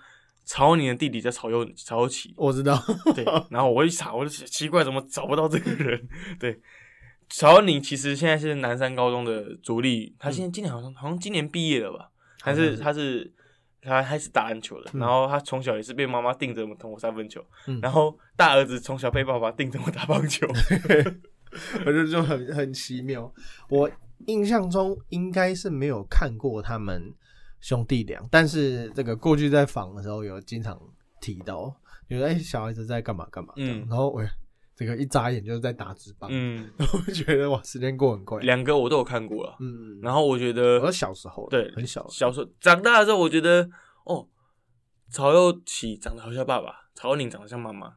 [SPEAKER 1] 曹佑宁的弟弟叫曹佑曹佑琪，
[SPEAKER 2] 我知道。
[SPEAKER 1] 对，然后我一查，我就奇怪怎么找不到这个人。对，曹佑宁其实现在是南山高中的主力，他现在今年好像好像今年毕业了吧？还是他是他还是打篮球的，
[SPEAKER 2] 嗯
[SPEAKER 1] 然后他从小也是被妈妈定着我投三分球，
[SPEAKER 2] 嗯
[SPEAKER 1] 然后大儿子从小被爸爸定着我打棒球。
[SPEAKER 2] 我觉得就很很奇妙。我印象中应该是没有看过他们兄弟俩，但是这个过去在访的时候有经常提到，觉得哎、小孩子在干嘛干嘛
[SPEAKER 1] 嗯
[SPEAKER 2] 然后喂、这个一眨眼就是在打纸棒，
[SPEAKER 1] 嗯，
[SPEAKER 2] 然 后我觉得哇，时间过很快。
[SPEAKER 1] 两个我都有看过了，
[SPEAKER 2] 嗯，
[SPEAKER 1] 然后我觉得
[SPEAKER 2] 我小时候
[SPEAKER 1] 对
[SPEAKER 2] 很小，
[SPEAKER 1] 小时候长大的时候，我觉得哦，曹又启长得好像爸爸，曹又宁长得像妈妈。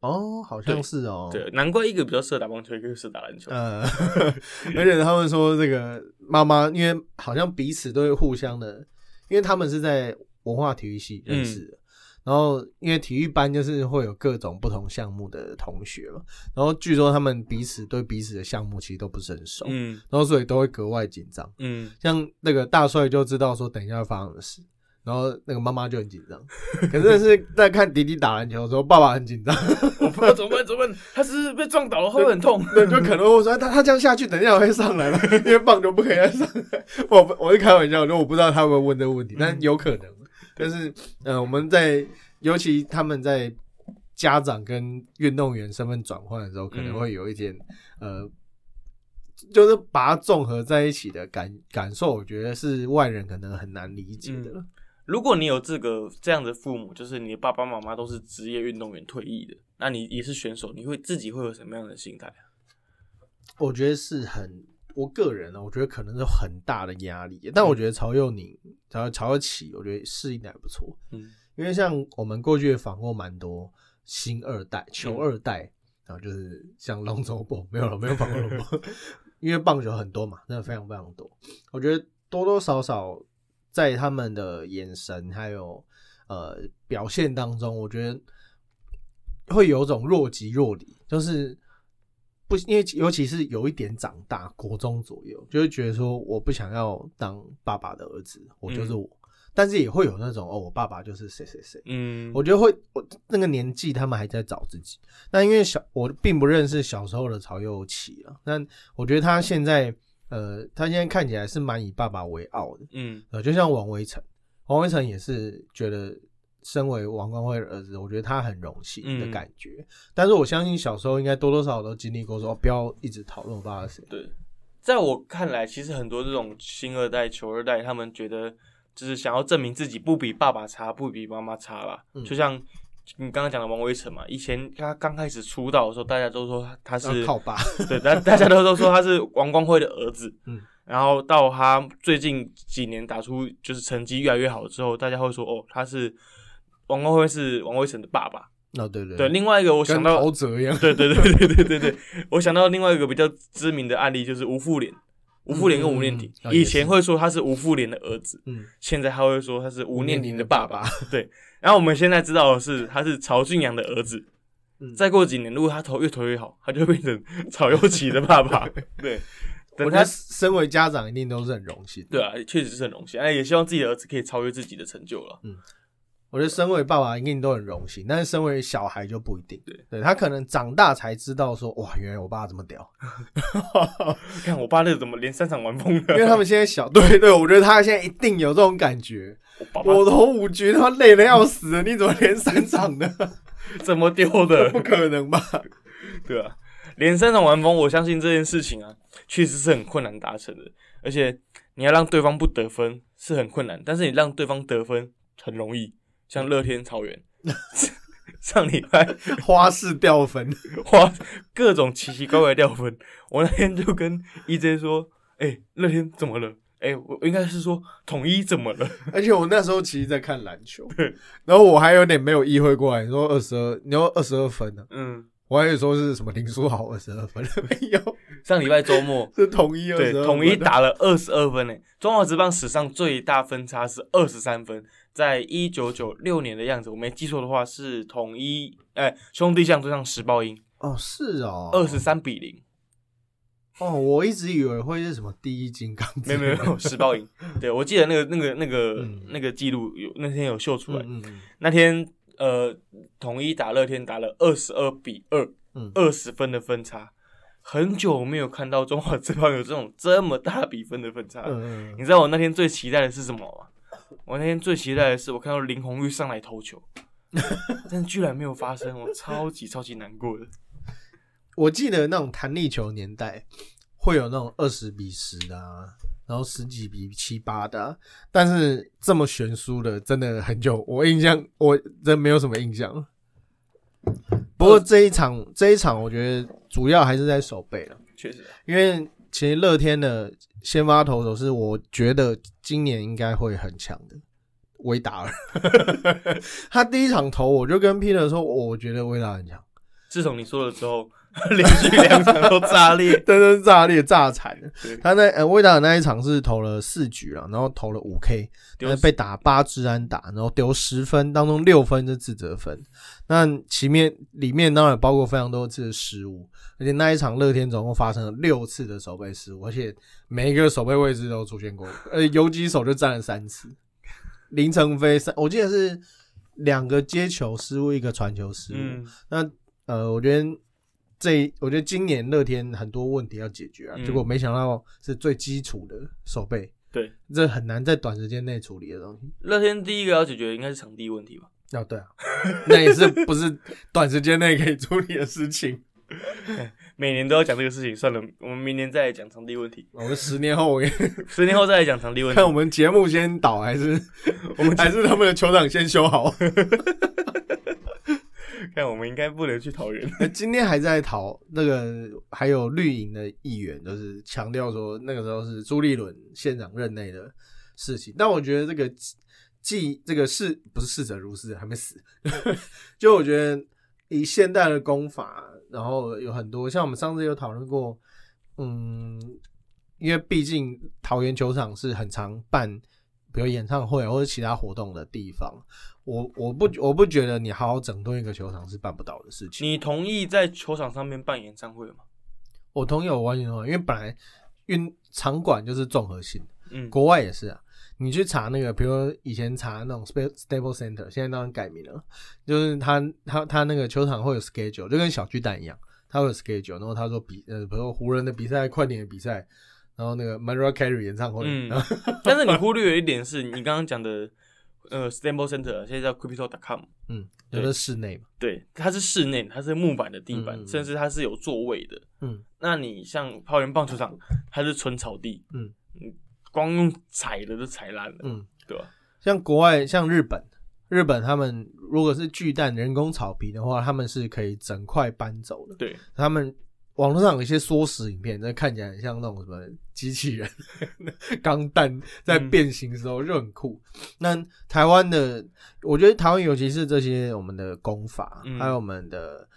[SPEAKER 2] 哦，好像是哦，
[SPEAKER 1] 对，难怪一个比较适合打棒球，一个适合打篮球。
[SPEAKER 2] 呃，而且他们说这个妈妈，因为好像彼此都会互相的，因为他们是在文化体育系认识的，然后因为体育班就是会有各种不同项目的同学嘛，然后据说他们彼此对彼此的项目其实都不是很熟，
[SPEAKER 1] 嗯
[SPEAKER 2] 然后所以都会格外紧张。
[SPEAKER 1] 嗯，
[SPEAKER 2] 像那个大帅就知道说等一下会发生的事。然后那个妈妈就很紧张，可是是在看弟弟打篮球的时候，爸爸很紧张，
[SPEAKER 1] 我不知道怎么办，怎么办？他是不是被撞倒了，会不会很痛？
[SPEAKER 2] 对，就可能会说他他这样下去，等一下我会上来了，因为棒球不可以再上来。我不我是开玩笑，说我不知道他会问这个问题，但有可能。但是，呃，我们在尤其他们在家长跟运动员身份转换的时候，可能会有一点、呃，就是把它综合在一起的感感受，我觉得是外人可能很难理解的。
[SPEAKER 1] 如果你有这个这样的父母，就是你的爸爸妈妈都是职业运动员退役的，那你也是选手，你会自己会有什么样的心态？
[SPEAKER 2] 我觉得是很，我个人呢，我觉得可能是很大的压力。但我觉得曹佑宁、曹曹佑启，我觉得适应的还不错。
[SPEAKER 1] 嗯
[SPEAKER 2] 因为像我们过去也访过蛮多新二代、球二代，然后就是像龙舟波没有了，没有访过龙舟，因为棒球很多嘛，真的非常非常多。我觉得多多少少在他们的眼神还有呃表现当中，我觉得会有种若即若离，就是不因为尤其是有一点长大，国中左右，就会觉得说我不想要当爸爸的儿子，我就是我。但是也会有那种哦，我爸爸就是谁谁谁，
[SPEAKER 1] 嗯，
[SPEAKER 2] 我觉得会，我那个年纪他们还在找自己。那因为小我并不认识小时候的曹又启了，但我觉得他现在呃，他现在看起来是蛮以爸爸为傲的。
[SPEAKER 1] 嗯
[SPEAKER 2] 呃，就像王威成，王威成也是觉得身为王光辉的儿子，我觉得他很荣幸的
[SPEAKER 1] 嗯
[SPEAKER 2] 感觉。但是我相信小时候应该多多少少都经历过说，哦不要一直讨论我爸爸是谁。
[SPEAKER 1] 对，在我看来，其实很多这种星二代、球二代，他们觉得就是想要证明自己不比爸爸差，不比妈妈差啦。
[SPEAKER 2] 嗯
[SPEAKER 1] 就像你刚刚讲的王威成嘛，以前他刚开始出道的时候，大家都说他是
[SPEAKER 2] 靠爸，
[SPEAKER 1] 对，大大家都都说他是王光辉的儿子。
[SPEAKER 2] 嗯，
[SPEAKER 1] 然后到他最近几年打出就是成绩越来越好之后，大家会说哦，他是王光辉是王威成的爸爸。
[SPEAKER 2] 哦对对
[SPEAKER 1] 对，另外一个我想到
[SPEAKER 2] 陶喆一样。
[SPEAKER 1] 对对对对对对对，我想到另外一个比较知名的案例就是吴富连，吴富连跟吴念庭，
[SPEAKER 2] 嗯嗯嗯
[SPEAKER 1] 以前会说他是吴富连的儿子，
[SPEAKER 2] 嗯，
[SPEAKER 1] 现在他会说他是吴念庭的爸爸。对，然后我们现在知道的是他是曹俊阳的儿子。
[SPEAKER 2] 嗯
[SPEAKER 1] 再过几年，如果他投越投越好，他就会变成曹佑启的爸爸。对，等他
[SPEAKER 2] 身为家长一定都是很荣幸。
[SPEAKER 1] 对啊，确实是很荣幸，哎，也希望自己的儿子可以超越自己的成就了。
[SPEAKER 2] 我觉得身为爸爸一定都很荣幸，但是身为小孩就不一定。
[SPEAKER 1] 对，
[SPEAKER 2] 对他可能长大才知道说，哇，原来我爸这么屌。
[SPEAKER 1] 看我爸那个怎么连三场完封了，
[SPEAKER 2] 因为他们现在小，对对，我觉得他现在一定有这种感觉。
[SPEAKER 1] 我爸爸
[SPEAKER 2] 我投五局，他累的要死了，你怎么连三场呢？
[SPEAKER 1] 怎么丢的？
[SPEAKER 2] 不可能吧？
[SPEAKER 1] 对啊，连三场完封，我相信这件事情啊，确实是很困难达成的。而且你要让对方不得分是很困难，但是你让对方得分很容易。像乐天草原 上礼拜
[SPEAKER 2] 花式掉分，
[SPEAKER 1] 花各种奇奇怪怪掉分，我那天就跟 EJ 说：“哎、乐天怎么了？哎、我应该是说统一怎么了？
[SPEAKER 2] 而且我那时候其实在看篮球，然后我还有点没有意会过来，你说二十二，你说二十二分呢、
[SPEAKER 1] 嗯，
[SPEAKER 2] 我还以为说是什么林书豪二十二分，没有，
[SPEAKER 1] 上礼拜周末
[SPEAKER 2] 是统一二十
[SPEAKER 1] 对
[SPEAKER 2] 二，
[SPEAKER 1] 统一打了二十二分呢，中华职棒史上最大分差是二十三分，在一九九六年的样子，我没记错的话是统一哎兄弟象对上时报鹰
[SPEAKER 2] 哦，是哦，
[SPEAKER 1] 二十三比零，
[SPEAKER 2] 哦，我一直以为会是什么第一金刚
[SPEAKER 1] 没有没有没有时报鹰，对我记得那个那个那个
[SPEAKER 2] 嗯。
[SPEAKER 1] 那个记录有那天有秀出来，
[SPEAKER 2] 嗯嗯
[SPEAKER 1] 那天呃统一打乐天打了二十二比二，
[SPEAKER 2] 嗯。
[SPEAKER 1] 二十分的分差，很久没有看到中华职棒有这种这么大比分的分差。
[SPEAKER 2] 嗯嗯。
[SPEAKER 1] 你知道我那天最期待的是什么吗？我那天最期待的是我看到林红玉上来投球，但居然没有发生，我超级超级难过的。
[SPEAKER 2] 我记得那种弹力球年代会有那种二十比十的啊，然后十几比七八的啊、但是这么悬殊的真的很久，我印象我真没有什么印象。不过这一场这一场，我觉得主要还是在守备了，
[SPEAKER 1] 确实，
[SPEAKER 2] 因为其实乐天的先发投手是我觉得今年应该会很强的。维达尔，他第一场投我就跟 Peter 说，我觉得维达尔很强，
[SPEAKER 1] 自从你说了之后，连续两场都炸裂。
[SPEAKER 2] 真的是炸裂炸惨了。他在呃魏达尔那一场是投了四局了，然后投了五 K，
[SPEAKER 1] 丢
[SPEAKER 2] 但是被打八支安打，然后丢十分，当中六分是自责分。那其面里面当然包括非常多次的失误，而且那一场乐天总共发生了六次的守备失误，而且每一个守备位置都出现过，呃，游击手就占了三次。林承飞三，我记得是两个接球失误，一个传球失误。
[SPEAKER 1] 嗯，
[SPEAKER 2] 那呃，我觉得这，我觉得今年乐天很多问题要解决啊，
[SPEAKER 1] 嗯
[SPEAKER 2] 结果没想到是最基础的手背，
[SPEAKER 1] 对，
[SPEAKER 2] 这很难在短时间内处理的东西。
[SPEAKER 1] 乐天第一个要解决的应该是场地问题吧？
[SPEAKER 2] 哦，对啊，那也是不是短时间内可以处理的事情。
[SPEAKER 1] 每年都要讲这个事情，算了，我们明年再来讲场地问题，
[SPEAKER 2] 我们十年后，我
[SPEAKER 1] 十年后再来讲场地问题
[SPEAKER 2] 看。我们节目先倒，还是我们还是他们的球场先修好。
[SPEAKER 1] 看我们应该不能去桃园。
[SPEAKER 2] 今天还在讨那个，还有绿营的议员，就是强调说那个时候是朱立伦县长任内的事情。但我觉得这个既这个事不是逝者如斯，还没死。就我觉得以现代的功法，然后有很多像我们上次有讨论过，嗯，因为毕竟桃园球场是很常办，比如演唱会或者其他活动的地方。我我不我不觉得你好好整顿一个球场是办不到的事情。
[SPEAKER 1] 你同意在球场上面办演唱会吗？
[SPEAKER 2] 我同意，我完全同意，因为本来运场馆就是综合性的，
[SPEAKER 1] 嗯，
[SPEAKER 2] 国外也是啊。你去查那个，比如说以前查那种 Stable Center，现在当然改名了，就是他他他那个球场会有 schedule，就跟小巨蛋一样，他会有 schedule，然后他说比呃，比如说湖人的比赛、快点的比赛，然后那个 Mariah Carey 演唱会，
[SPEAKER 1] 嗯但是你忽略了一点是，你刚刚讲的，呃 s t a m b l Center 现在叫 Crypto.com，
[SPEAKER 2] 嗯，有的室内嘛，
[SPEAKER 1] 对，它是室内，它是木板的地板，甚至它是有座位的。
[SPEAKER 2] 嗯，
[SPEAKER 1] 那你像桃园棒球场，它是纯草地，
[SPEAKER 2] 嗯。
[SPEAKER 1] 嗯，光用踩的都踩烂了，
[SPEAKER 2] 嗯，
[SPEAKER 1] 对吧？
[SPEAKER 2] 像国外像日本，日本他们如果是巨蛋人工草皮的话，他们是可以整块搬走的。
[SPEAKER 1] 对，
[SPEAKER 2] 他们网络上有一些缩时影片，那看起来很像那种什么机器人 钢弹在变形的时候就很酷。那台湾的，我觉得台湾尤其是这些我们的功法，
[SPEAKER 1] 嗯
[SPEAKER 2] 还有我们的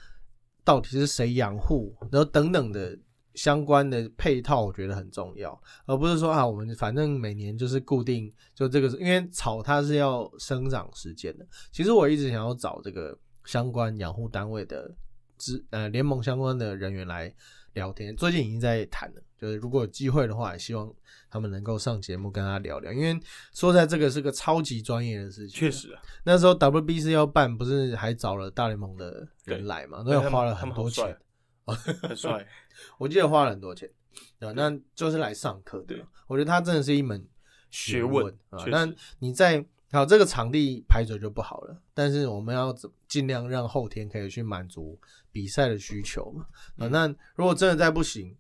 [SPEAKER 2] 到底是谁养护，然后等等的。相关的配套我觉得很重要，而不是说啊，我们反正每年就是固定就这个是，因为草它是要生长时间的。其实我一直想要找这个相关养护单位的资呃联盟相关的人员来聊天，最近已经在谈了，就是如果有机会的话，也希望他们能够上节目跟他聊聊，因为说在这个是个超级专业的事情。
[SPEAKER 1] 确，实啊，
[SPEAKER 2] 那时候 WBC 要办，不是还找了大联盟的人来嘛，那要花了很多钱，
[SPEAKER 1] 很帅，
[SPEAKER 2] 我记得花了很多钱，对吧？那就是来上课的
[SPEAKER 1] 对。
[SPEAKER 2] 我觉得他真的是一门
[SPEAKER 1] 学
[SPEAKER 2] 问
[SPEAKER 1] 问
[SPEAKER 2] 啊。那你在好这个场地排水就不好了，但是我们要怎尽量让后天可以去满足比赛的需求嘛。啊，
[SPEAKER 1] 嗯
[SPEAKER 2] 那如果真的再不行，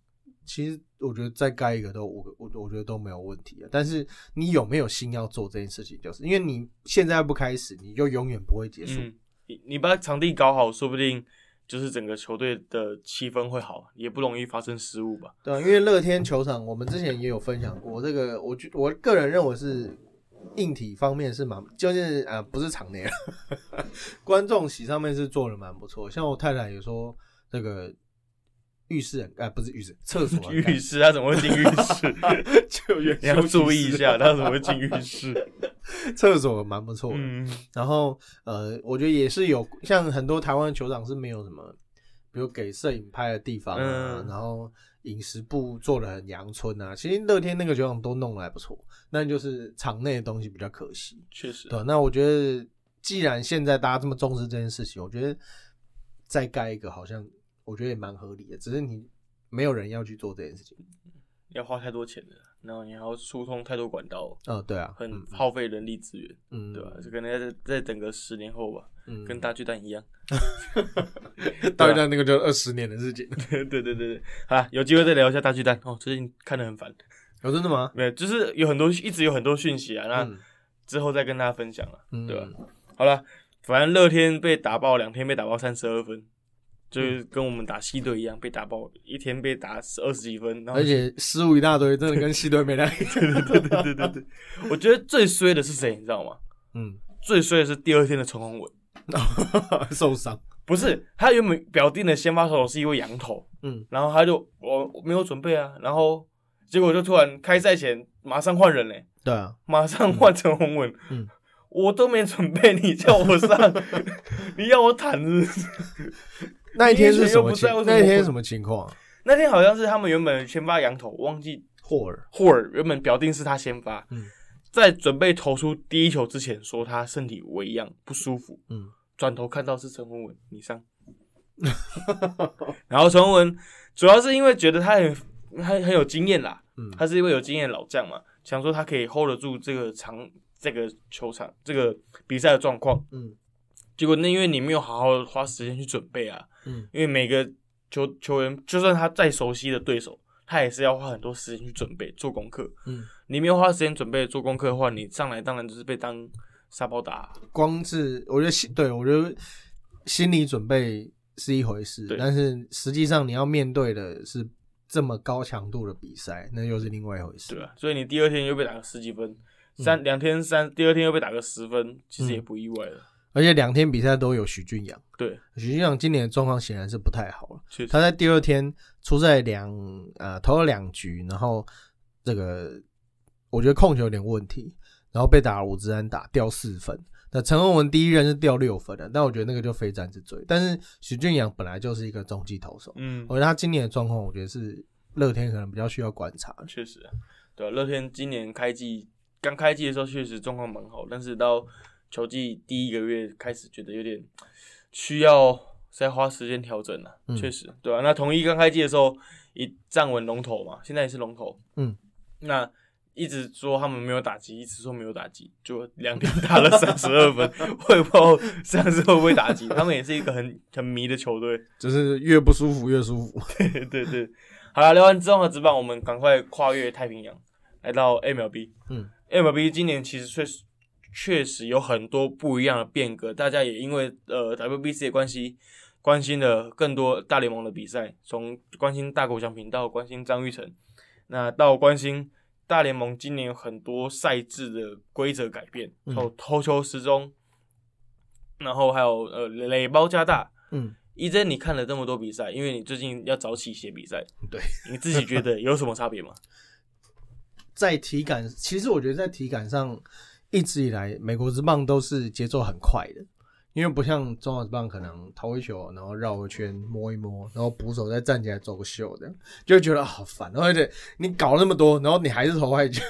[SPEAKER 2] 其实我觉得再盖一个都我我我觉得都没有问题啊。但是你有没有心要做这件事情，就是因为你现在不开始，你就永远不会结束。
[SPEAKER 1] 嗯，你你把场地搞好，说不定就是整个球队的气氛会好，也不容易发生失误吧。
[SPEAKER 2] 对啊，因为乐天球场，我们之前也有分享过，这个我觉我个人认为是硬体方面是蛮，就是呃不是场内了，观众席上面是做的蛮不错。像我太太也说，这个浴室很哎不是浴室，厕所
[SPEAKER 1] 浴室他怎么会进浴室？
[SPEAKER 2] 就原
[SPEAKER 1] 你要注意一下，他怎么会进浴室？
[SPEAKER 2] 厕所蛮不错的。
[SPEAKER 1] 嗯，
[SPEAKER 2] 然后呃，我觉得也是有像很多台湾球场是没有什么，比如给摄影拍的地方啊，
[SPEAKER 1] 嗯
[SPEAKER 2] 然后饮食部做的很阳春啊。其实乐天那个球场都弄得还不错，那就是场内的东西比较可惜。
[SPEAKER 1] 确实，
[SPEAKER 2] 对，那我觉得既然现在大家这么重视这件事情，我觉得再盖一个好像我觉得也蛮合理的，只是你没有人要去做这件事情。
[SPEAKER 1] 要花太多钱了，然后你还要疏通太多管道，
[SPEAKER 2] 哦，对啊，
[SPEAKER 1] 很
[SPEAKER 2] 嗯
[SPEAKER 1] 耗费人力资源，
[SPEAKER 2] 嗯，
[SPEAKER 1] 对吧？这可能要再再等个十年后吧，
[SPEAKER 2] 嗯，
[SPEAKER 1] 跟大巨蛋一样。
[SPEAKER 2] 大巨蛋那个就二十年的事情。
[SPEAKER 1] 对对对对，好啦，有机会再聊一下大巨蛋哦。最近看得很烦，
[SPEAKER 2] 有真的吗？
[SPEAKER 1] 没有，就是有很多一直有很多讯息啊，那
[SPEAKER 2] 嗯
[SPEAKER 1] 之后再跟大家分享了，
[SPEAKER 2] 嗯
[SPEAKER 1] 对吧？好了，反正乐天被打爆两天被打爆三十二分，就是跟我们打西队一样被打爆，一天被打二十几分，然后
[SPEAKER 2] 而且失误一大堆，真的跟西队没两样。
[SPEAKER 1] 对对对对对对，我觉得最衰的是谁，你知道吗？
[SPEAKER 2] 嗯，
[SPEAKER 1] 最衰的是第二天的陈宏文，
[SPEAKER 2] 受伤。
[SPEAKER 1] 不是他原本表定的先发手是一位羊头，
[SPEAKER 2] 嗯，
[SPEAKER 1] 然后他就我我没有准备啊，然后结果就突然开赛前马上换人嘞、
[SPEAKER 2] 对啊，
[SPEAKER 1] 马上换陈宏文，
[SPEAKER 2] 嗯，
[SPEAKER 1] 我都没准备，你叫我上，你要我坦是不是
[SPEAKER 2] 那一天是什么那一天是什么情况啊？
[SPEAKER 1] 那天好像是他们原本先发羊头，忘记
[SPEAKER 2] 霍尔，
[SPEAKER 1] 霍尔原本表定是他先发，
[SPEAKER 2] 嗯，
[SPEAKER 1] 在准备投出第一球之前说他身体微恙不舒服，
[SPEAKER 2] 嗯，
[SPEAKER 1] 转头看到是陈宏文，你上，然后陈宏文主要是因为觉得他很他很有经验啦，
[SPEAKER 2] 嗯。
[SPEAKER 1] 他是一位有经验的老将嘛，想说他可以 hold 得住这个场这个球场这个比赛的状况，
[SPEAKER 2] 嗯
[SPEAKER 1] 结果那因为你没有好好花时间去准备啊，
[SPEAKER 2] 嗯
[SPEAKER 1] 因为每个球球员就算他再熟悉的对手，他也是要花很多时间去准备做功课。
[SPEAKER 2] 嗯，
[SPEAKER 1] 你没有花时间准备做功课的话，你上来当然就是被当沙包打。
[SPEAKER 2] 光是我觉得心，对我觉得心理准备是一回事，但是实际上你要面对的是这么高强度的比赛，那又是另外一回事。
[SPEAKER 1] 对啊，所以你第二天又被打个十几分，
[SPEAKER 2] 嗯
[SPEAKER 1] 三两、天三，第二天又被打个十分，其实也不意外了。
[SPEAKER 2] 而且两天比赛都有许俊阳，
[SPEAKER 1] 对，
[SPEAKER 2] 许俊阳今年的状况显然是不太好了。他在第二天出赛两呃投了两局，然后这个我觉得控球有点问题，然后被打了五支安打掉四分。那陈宏文第一任是掉六分的，但我觉得那个就非战之罪。但是许俊阳本来就是一个中继投手，
[SPEAKER 1] 嗯，
[SPEAKER 2] 我觉得他今年的状况，我觉得是乐天可能比较需要观察。
[SPEAKER 1] 确实啊，对啊，乐天今年开季刚开季的时候确实状况蛮好，但是到球季第一个月开始觉得有点需要再花时间调整了、
[SPEAKER 2] 嗯
[SPEAKER 1] 确实，对啊，那统一刚开季的时候一站稳龙头嘛，现在也是龙头，
[SPEAKER 2] 嗯，
[SPEAKER 1] 那一直说他们没有打击，一直说没有打击，就两天打了三十二分，我也不知道上次会不会打击，他们也是一个很很迷的球队，
[SPEAKER 2] 就是越不舒服越舒服。
[SPEAKER 1] 对对对，好了，聊完之后的直棒，我们赶快跨越太平洋，来到 MLB。
[SPEAKER 2] 嗯
[SPEAKER 1] ，MLB 今年其实确实确实有很多不一样的变革，大家也因为呃 WBC 的关系，关心了更多大联盟的比赛，从关心大国奖品到关心张玉成，那到关心大联盟今年有很多赛制的规则改变，
[SPEAKER 2] 嗯
[SPEAKER 1] 投投球时钟，然后还有呃垒包加大，
[SPEAKER 2] 嗯，
[SPEAKER 1] 一真，你看了这么多比赛，因为你最近要早起写比赛，
[SPEAKER 2] 对，
[SPEAKER 1] 你自己觉得有什么差别吗？
[SPEAKER 2] 在体感，其实我觉得在体感上，一直以来美国之棒都是节奏很快的，因为不像中华之棒可能投一球，然后绕个圈摸一摸，然后捕手再站起来走个秀，这样就会觉得啊好烦。而且你搞那么多，然后你还是投坏球，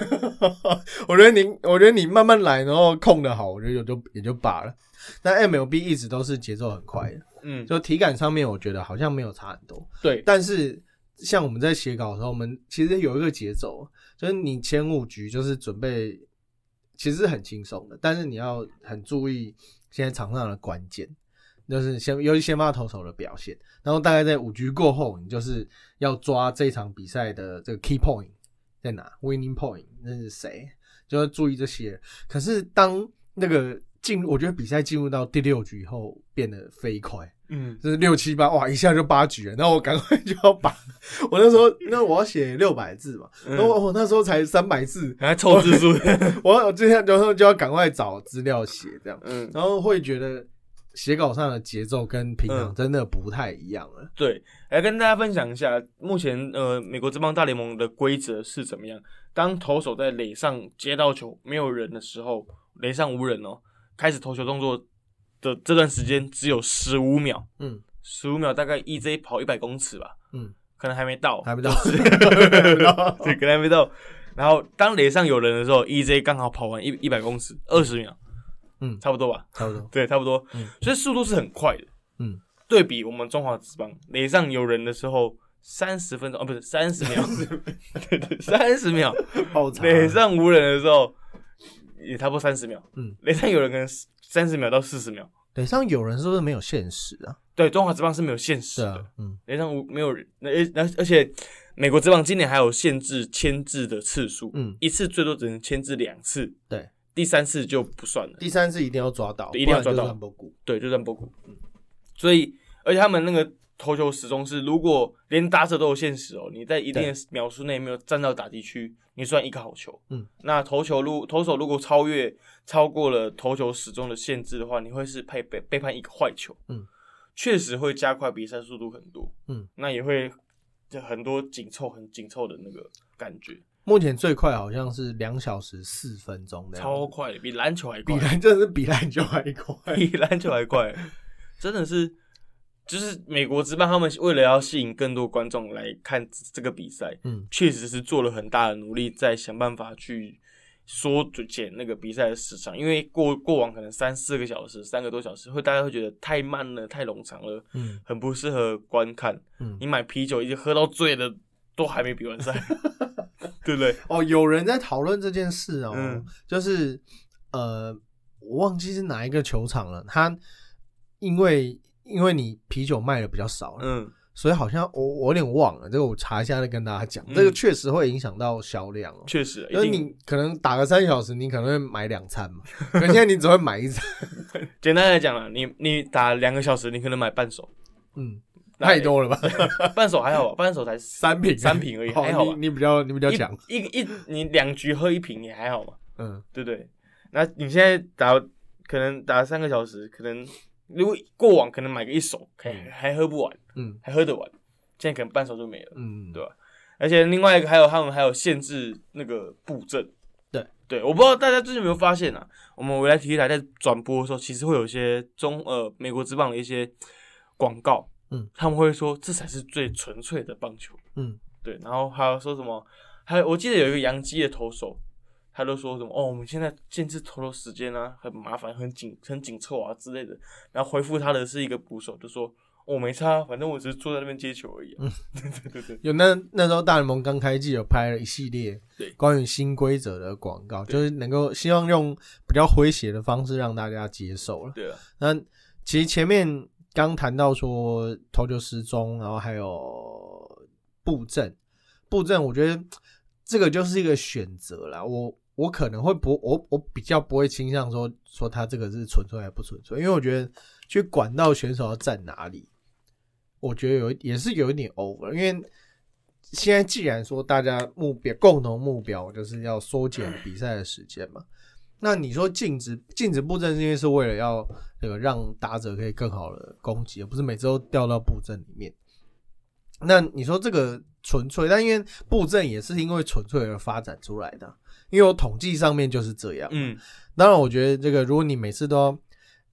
[SPEAKER 2] 我觉得你，我觉得你慢慢来，然后控的好，我觉得也就也就罢了。但 MLB 一直都是节奏很快的，
[SPEAKER 1] 嗯，
[SPEAKER 2] 就体感上面，我觉得好像没有差很多。
[SPEAKER 1] 对，
[SPEAKER 2] 但是像我们在写稿的时候，我们其实有一个节奏，就是你前五局就是准备，其实是很轻松的，但是你要很注意现在场上的关键，就是先尤其先发投手的表现，然后大概在五局过后，你就是要抓这场比赛的这个 key point 在哪，winning point 那是谁，就要注意这些。可是当那个进，我觉得比赛进入到第六局以后变得飞快。
[SPEAKER 1] 嗯，
[SPEAKER 2] 就是六七八，哇，一下就八局了，然后我赶快就要把，我那时候，那我要写六百字嘛，然后我我那时候才三百字，
[SPEAKER 1] 还凑字数，
[SPEAKER 2] 我 我今天然后就要赶快找资料写这样，
[SPEAKER 1] 嗯，
[SPEAKER 2] 然后会觉得写稿上的节奏跟平常
[SPEAKER 1] 嗯。
[SPEAKER 2] 真的不太一样了。
[SPEAKER 1] 对，来跟大家分享一下，目前呃美国这帮大联盟的规则是怎么样。当投手在垒上接到球没有人的时候，垒上无人哦，开始投球动作的这段时间只有十五秒，
[SPEAKER 2] 嗯，
[SPEAKER 1] 十五秒大概 EJ 跑一百公尺吧，
[SPEAKER 2] 嗯，
[SPEAKER 1] 可能还没到，
[SPEAKER 2] 还没到，
[SPEAKER 1] 对，可能还没到。然后当垒上有人的时候，EJ 刚好跑完一一百公尺，二十秒，
[SPEAKER 2] 嗯
[SPEAKER 1] 差不多吧，
[SPEAKER 2] 差不多。
[SPEAKER 1] 对，差不多，
[SPEAKER 2] 嗯
[SPEAKER 1] 所以速度是很快的。
[SPEAKER 2] 嗯，
[SPEAKER 1] 对比我们中华职棒垒上有人的时候，三十分钟哦，不是三十秒，对对，三十秒。
[SPEAKER 2] 好长
[SPEAKER 1] 垒上无人的时候，也差不多三十秒。
[SPEAKER 2] 嗯，
[SPEAKER 1] 垒上有人可能三十秒到四十秒。
[SPEAKER 2] 垒上有人是不是没有限时啊？
[SPEAKER 1] 对，中华职棒是没有限时的
[SPEAKER 2] 啊，，嗯
[SPEAKER 1] 垒上无没有人，那而而且美国职棒今年还有限制签字的次数，
[SPEAKER 2] 嗯，
[SPEAKER 1] 一次最多只能签字两次，
[SPEAKER 2] 对，
[SPEAKER 1] 第三次就不算了。
[SPEAKER 2] 第三次一定要抓到，
[SPEAKER 1] 对一定要抓到。对，就算波谷。嗯，所以而且他们那个投球始终是，如果连打者都有限时哦，你在一定的秒数内没有站到打击区，你算一个好球。
[SPEAKER 2] 嗯，
[SPEAKER 1] 那投球如投手如果超越超过了投球时钟的限制的话，你会是被被被判一个坏球。
[SPEAKER 2] 嗯，
[SPEAKER 1] 确实会加快比赛速度很多。
[SPEAKER 2] 嗯，
[SPEAKER 1] 那也会就很多紧凑很紧凑的那个感觉，
[SPEAKER 2] 目前最快好像是两小时四分钟的，
[SPEAKER 1] 超快，比篮球还快
[SPEAKER 2] 比。篮真的是比篮球还快。
[SPEAKER 1] 比篮球还快，真的是，就是美国职棒他们为了要吸引更多观众来看这个比赛，
[SPEAKER 2] 嗯，
[SPEAKER 1] 确实是做了很大的努力，在想办法去缩减那个比赛的时长，因为过过往可能三四个小时、三个多小时，会大家会觉得太慢了、太冗长了，
[SPEAKER 2] 嗯
[SPEAKER 1] 很不适合观看。
[SPEAKER 2] 嗯
[SPEAKER 1] 你买啤酒已经喝到醉的，都还没比完赛，对不对？
[SPEAKER 2] 哦，有人在讨论这件事哦，
[SPEAKER 1] 嗯
[SPEAKER 2] 就是呃，我忘记是哪一个球场了。他因为因为你啤酒卖的比较少，
[SPEAKER 1] 嗯，
[SPEAKER 2] 所以好像我我有点忘了，这个我查一下再跟大家讲。
[SPEAKER 1] 嗯
[SPEAKER 2] 这个确实会影响到销量哦。
[SPEAKER 1] 确实，
[SPEAKER 2] 因为
[SPEAKER 1] 定
[SPEAKER 2] 你可能打个三小时，你可能会买两餐嘛，可现在你只会买一餐，
[SPEAKER 1] 简单来讲了，你你打两个小时，你可能买半手，
[SPEAKER 2] 嗯，
[SPEAKER 1] 那
[SPEAKER 2] 太多了吧？
[SPEAKER 1] 半手还好吧，半手才
[SPEAKER 2] 三瓶，
[SPEAKER 1] 三瓶而已，
[SPEAKER 2] 哦
[SPEAKER 1] 还好吧
[SPEAKER 2] 你。你比较你比较强，
[SPEAKER 1] 一一一你两局喝一瓶也还好嘛，
[SPEAKER 2] 嗯
[SPEAKER 1] 对不对？那你现在打可能打三个小时，可能如果过往可能买个一手，可以还喝不完，
[SPEAKER 2] 嗯。
[SPEAKER 1] 还喝得完，现在可能半手就没了。
[SPEAKER 2] 嗯，
[SPEAKER 1] 对吧？而且另外一个还有他们还有限制那个布阵，
[SPEAKER 2] 对。
[SPEAKER 1] 对，我不知道大家最近有没有发现啊？我们未来体育台在转播的时候，其实会有一些中呃美国职棒的一些广告，
[SPEAKER 2] 嗯，
[SPEAKER 1] 他们会说这才是最纯粹的棒球，
[SPEAKER 2] 嗯。
[SPEAKER 1] 对，然后还有说什么，还有我记得有一个洋基的投手，他都说什么哦，我们现在限制投球时间啊，很麻烦，很紧，很紧凑啊之类的。然后回复他的是一个捕手，就说我、哦、没差，反正我只是坐在那边接球而已、啊。对对对对，
[SPEAKER 2] 有那那时候大联盟刚开季有拍了一系列
[SPEAKER 1] 对
[SPEAKER 2] 关于新规则的广告，就是能够希望用比较诙谐的方式让大家接受了。
[SPEAKER 1] 对啊，
[SPEAKER 2] 那其实前面刚谈到说投球时钟，然后还有布阵，布阵，我觉得这个就是一个选择啦。我我可能会不，我我比较不会倾向说说他这个是纯粹还是不纯粹，因为我觉得去管到选手要站哪里，我觉得有也是有一点 over，因为。现在既然说大家目标共同目标就是要缩减比赛的时间嘛，那你说禁止禁止布阵，是因为是为了要这个让打者可以更好的攻击，而不是每次都掉到布阵里面。那你说这个纯粹，但因为布阵也是因为纯粹而发展出来的，因为我统计上面就是这样。
[SPEAKER 1] 嗯，
[SPEAKER 2] 当然，我觉得这个如果你每次都，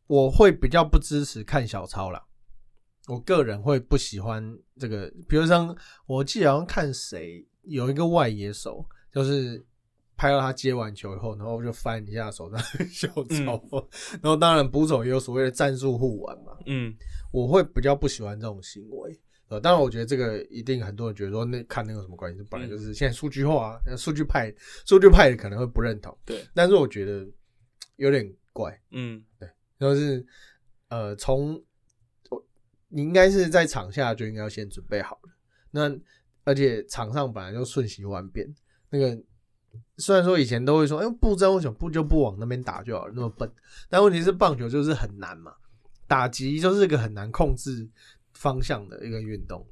[SPEAKER 2] 我会比较不支持看小抄啦。我个人会不喜欢这个，比如像我记得好像看谁有一个外野手，就是拍到他接完球以后，然后就翻一下手上的小抄，然后当然捕手也有所谓的战术护腕嘛，
[SPEAKER 1] 嗯，
[SPEAKER 2] 我会比较不喜欢这种行为。呃，当然，我觉得这个一定很多人觉得说那看那有什么关系？本来就是现在数据化啊，数据派数据派可能会不认同，
[SPEAKER 1] 对，
[SPEAKER 2] 但是我觉得有点怪，
[SPEAKER 1] 嗯，对
[SPEAKER 2] 就是呃，从我你应该是在场下就应该要先准备好了。那而且场上本来就瞬息万变，那个虽然说以前都会说，哎、布阵为什么不就不往那边打就好了，那么笨？但问题是棒球就是很难嘛，打击就是一个很难控制方向的一个运动。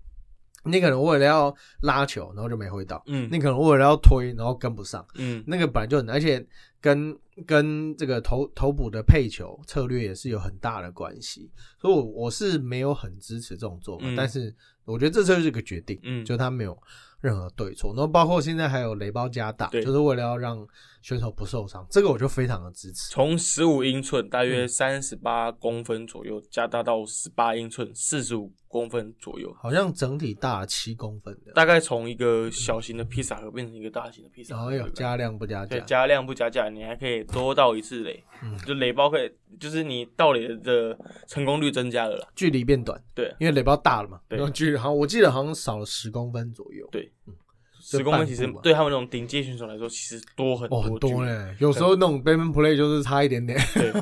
[SPEAKER 2] 你可能为了要拉球，然后就没挥到；
[SPEAKER 1] 嗯，
[SPEAKER 2] 你可能为了要推，然后跟不上。
[SPEAKER 1] 嗯，
[SPEAKER 2] 那个本来就很难，而且跟跟这个头头补的配球策略也是有很大的关系，所以我我是没有很支持这种做法，
[SPEAKER 1] 嗯。
[SPEAKER 2] 但是我觉得这就是个决定，
[SPEAKER 1] 嗯。
[SPEAKER 2] 就他没有任何对错，然后包括现在还有雷包加大，就是为了要让选手不受伤，这个我就非常的支持。
[SPEAKER 1] 从十五英寸大约
[SPEAKER 2] 嗯。
[SPEAKER 1] 三十八公分左右，加大到十八英寸四十五公分左右，
[SPEAKER 2] 好像整体大了七公分的，
[SPEAKER 1] 大概从一个小型的披萨盒变成一个大型的披萨盒。
[SPEAKER 2] 然后有
[SPEAKER 1] 对不对？
[SPEAKER 2] 加量不加
[SPEAKER 1] 对，
[SPEAKER 2] 价，
[SPEAKER 1] 加量不加价，你还可以多到一次雷，
[SPEAKER 2] 嗯。
[SPEAKER 1] 就雷包可以，就是你到垒的成功率增加了啦。
[SPEAKER 2] 距离变短，
[SPEAKER 1] 对。
[SPEAKER 2] 因为雷包大了嘛，
[SPEAKER 1] 对。
[SPEAKER 2] 距离好像我记得好像少了十公分左右，
[SPEAKER 1] 对。
[SPEAKER 2] 嗯，
[SPEAKER 1] 十公分其实对他们那种顶尖选手来说，其实多很多
[SPEAKER 2] 哦，很多嘞，有时候那种 b a m a n play 就是差一点点，
[SPEAKER 1] 对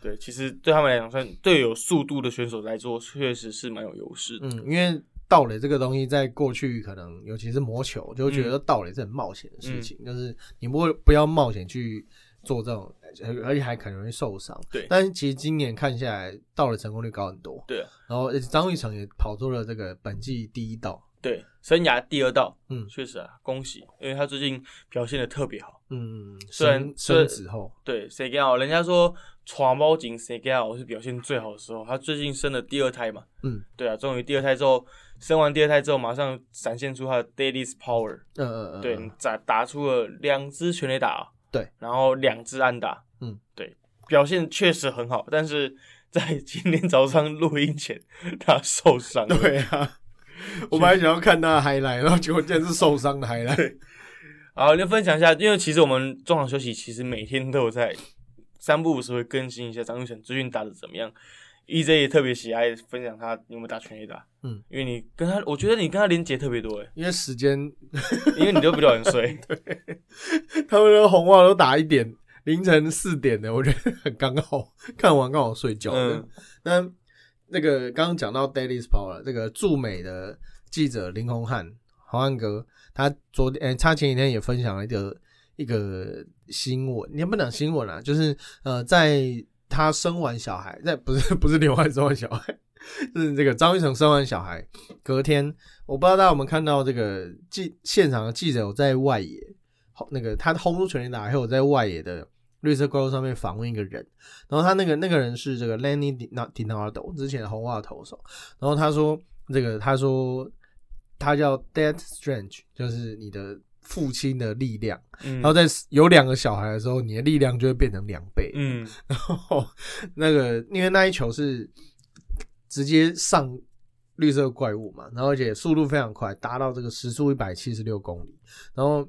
[SPEAKER 1] 对，其实对他们来讲，算对有速度的选手来说，确实是蛮有优势的。
[SPEAKER 2] 嗯，因为盗垒这个东西，在过去可能尤其是魔球，就会觉
[SPEAKER 1] 嗯
[SPEAKER 2] 得盗垒是很冒险的事情，就是你不会不要冒险去做这种，而而且还可能会受伤。
[SPEAKER 1] 对
[SPEAKER 2] 但是其实今年看下来，盗垒成功率高很多。
[SPEAKER 1] 对啊
[SPEAKER 2] 然后张玉成也跑出了这个本季第一道。
[SPEAKER 1] 对，生涯第二道，
[SPEAKER 2] 嗯。
[SPEAKER 1] 确实啊，恭喜，因为他最近表现的特别好。
[SPEAKER 2] 嗯，
[SPEAKER 1] 虽然
[SPEAKER 2] 升
[SPEAKER 1] 虽然
[SPEAKER 2] 升职后，
[SPEAKER 1] 对，谁给好？人家说传包紧谁给好是表现最好的时候。他最近生了第二胎嘛，
[SPEAKER 2] 嗯。
[SPEAKER 1] 对啊，终于第二胎之后，生完第二胎之后，马上展现出他的 Daily's Power，
[SPEAKER 2] 嗯嗯嗯，
[SPEAKER 1] 对，打打出了两支全垒打，
[SPEAKER 2] 对，
[SPEAKER 1] 然后两支安打，
[SPEAKER 2] 嗯，
[SPEAKER 1] 对，表现确实很好，但是在今天早上录音前，他受伤了，
[SPEAKER 2] 对啊。我们还想要看他的 highlight，然后结果竟然是受伤的 highlight。
[SPEAKER 1] 好，就分享一下，因为其实我们中场休息其实每天都有在三不五时会更新一下张玉成最近打的怎么样。EJ 也特别喜爱分享他有没有打全垒打，
[SPEAKER 2] 嗯，
[SPEAKER 1] 因为你跟他，我觉得你跟他连接特别多诶，
[SPEAKER 2] 因为时间，
[SPEAKER 1] 因为你都比较晚睡，对。
[SPEAKER 2] 他们的红袜都打一点，凌晨四点的，我觉得很刚好，看完刚好睡觉。
[SPEAKER 1] 嗯。
[SPEAKER 2] 那那个刚刚讲到 Daily's Power 这个驻美的记者林宏汉，豪汉哥，他昨天，他前几天也分享了一个一个新闻，你也不讲新闻啦，就是呃，在他生完小孩，在不是不是刘汉生完小孩，是这个张玉成生完小孩，隔天，我不知道大家有没有看到这个记现场的记者有在外野，那个他轰出全垒打，还有在外野的绿色怪物上面访问一个人，然后他那个那个人是这个 Lenny Di Dinardo 之前的红袜投手，然后他说这个他说他叫 Dead Strange，就是你的父亲的力量，
[SPEAKER 1] 嗯。
[SPEAKER 2] 然后在有两个小孩的时候，你的力量就会变成两倍。
[SPEAKER 1] 嗯。
[SPEAKER 2] 然后那个因为那一球是直接上绿色怪物嘛，然后而且速度非常快，达到这个时速一百七十六公里。然后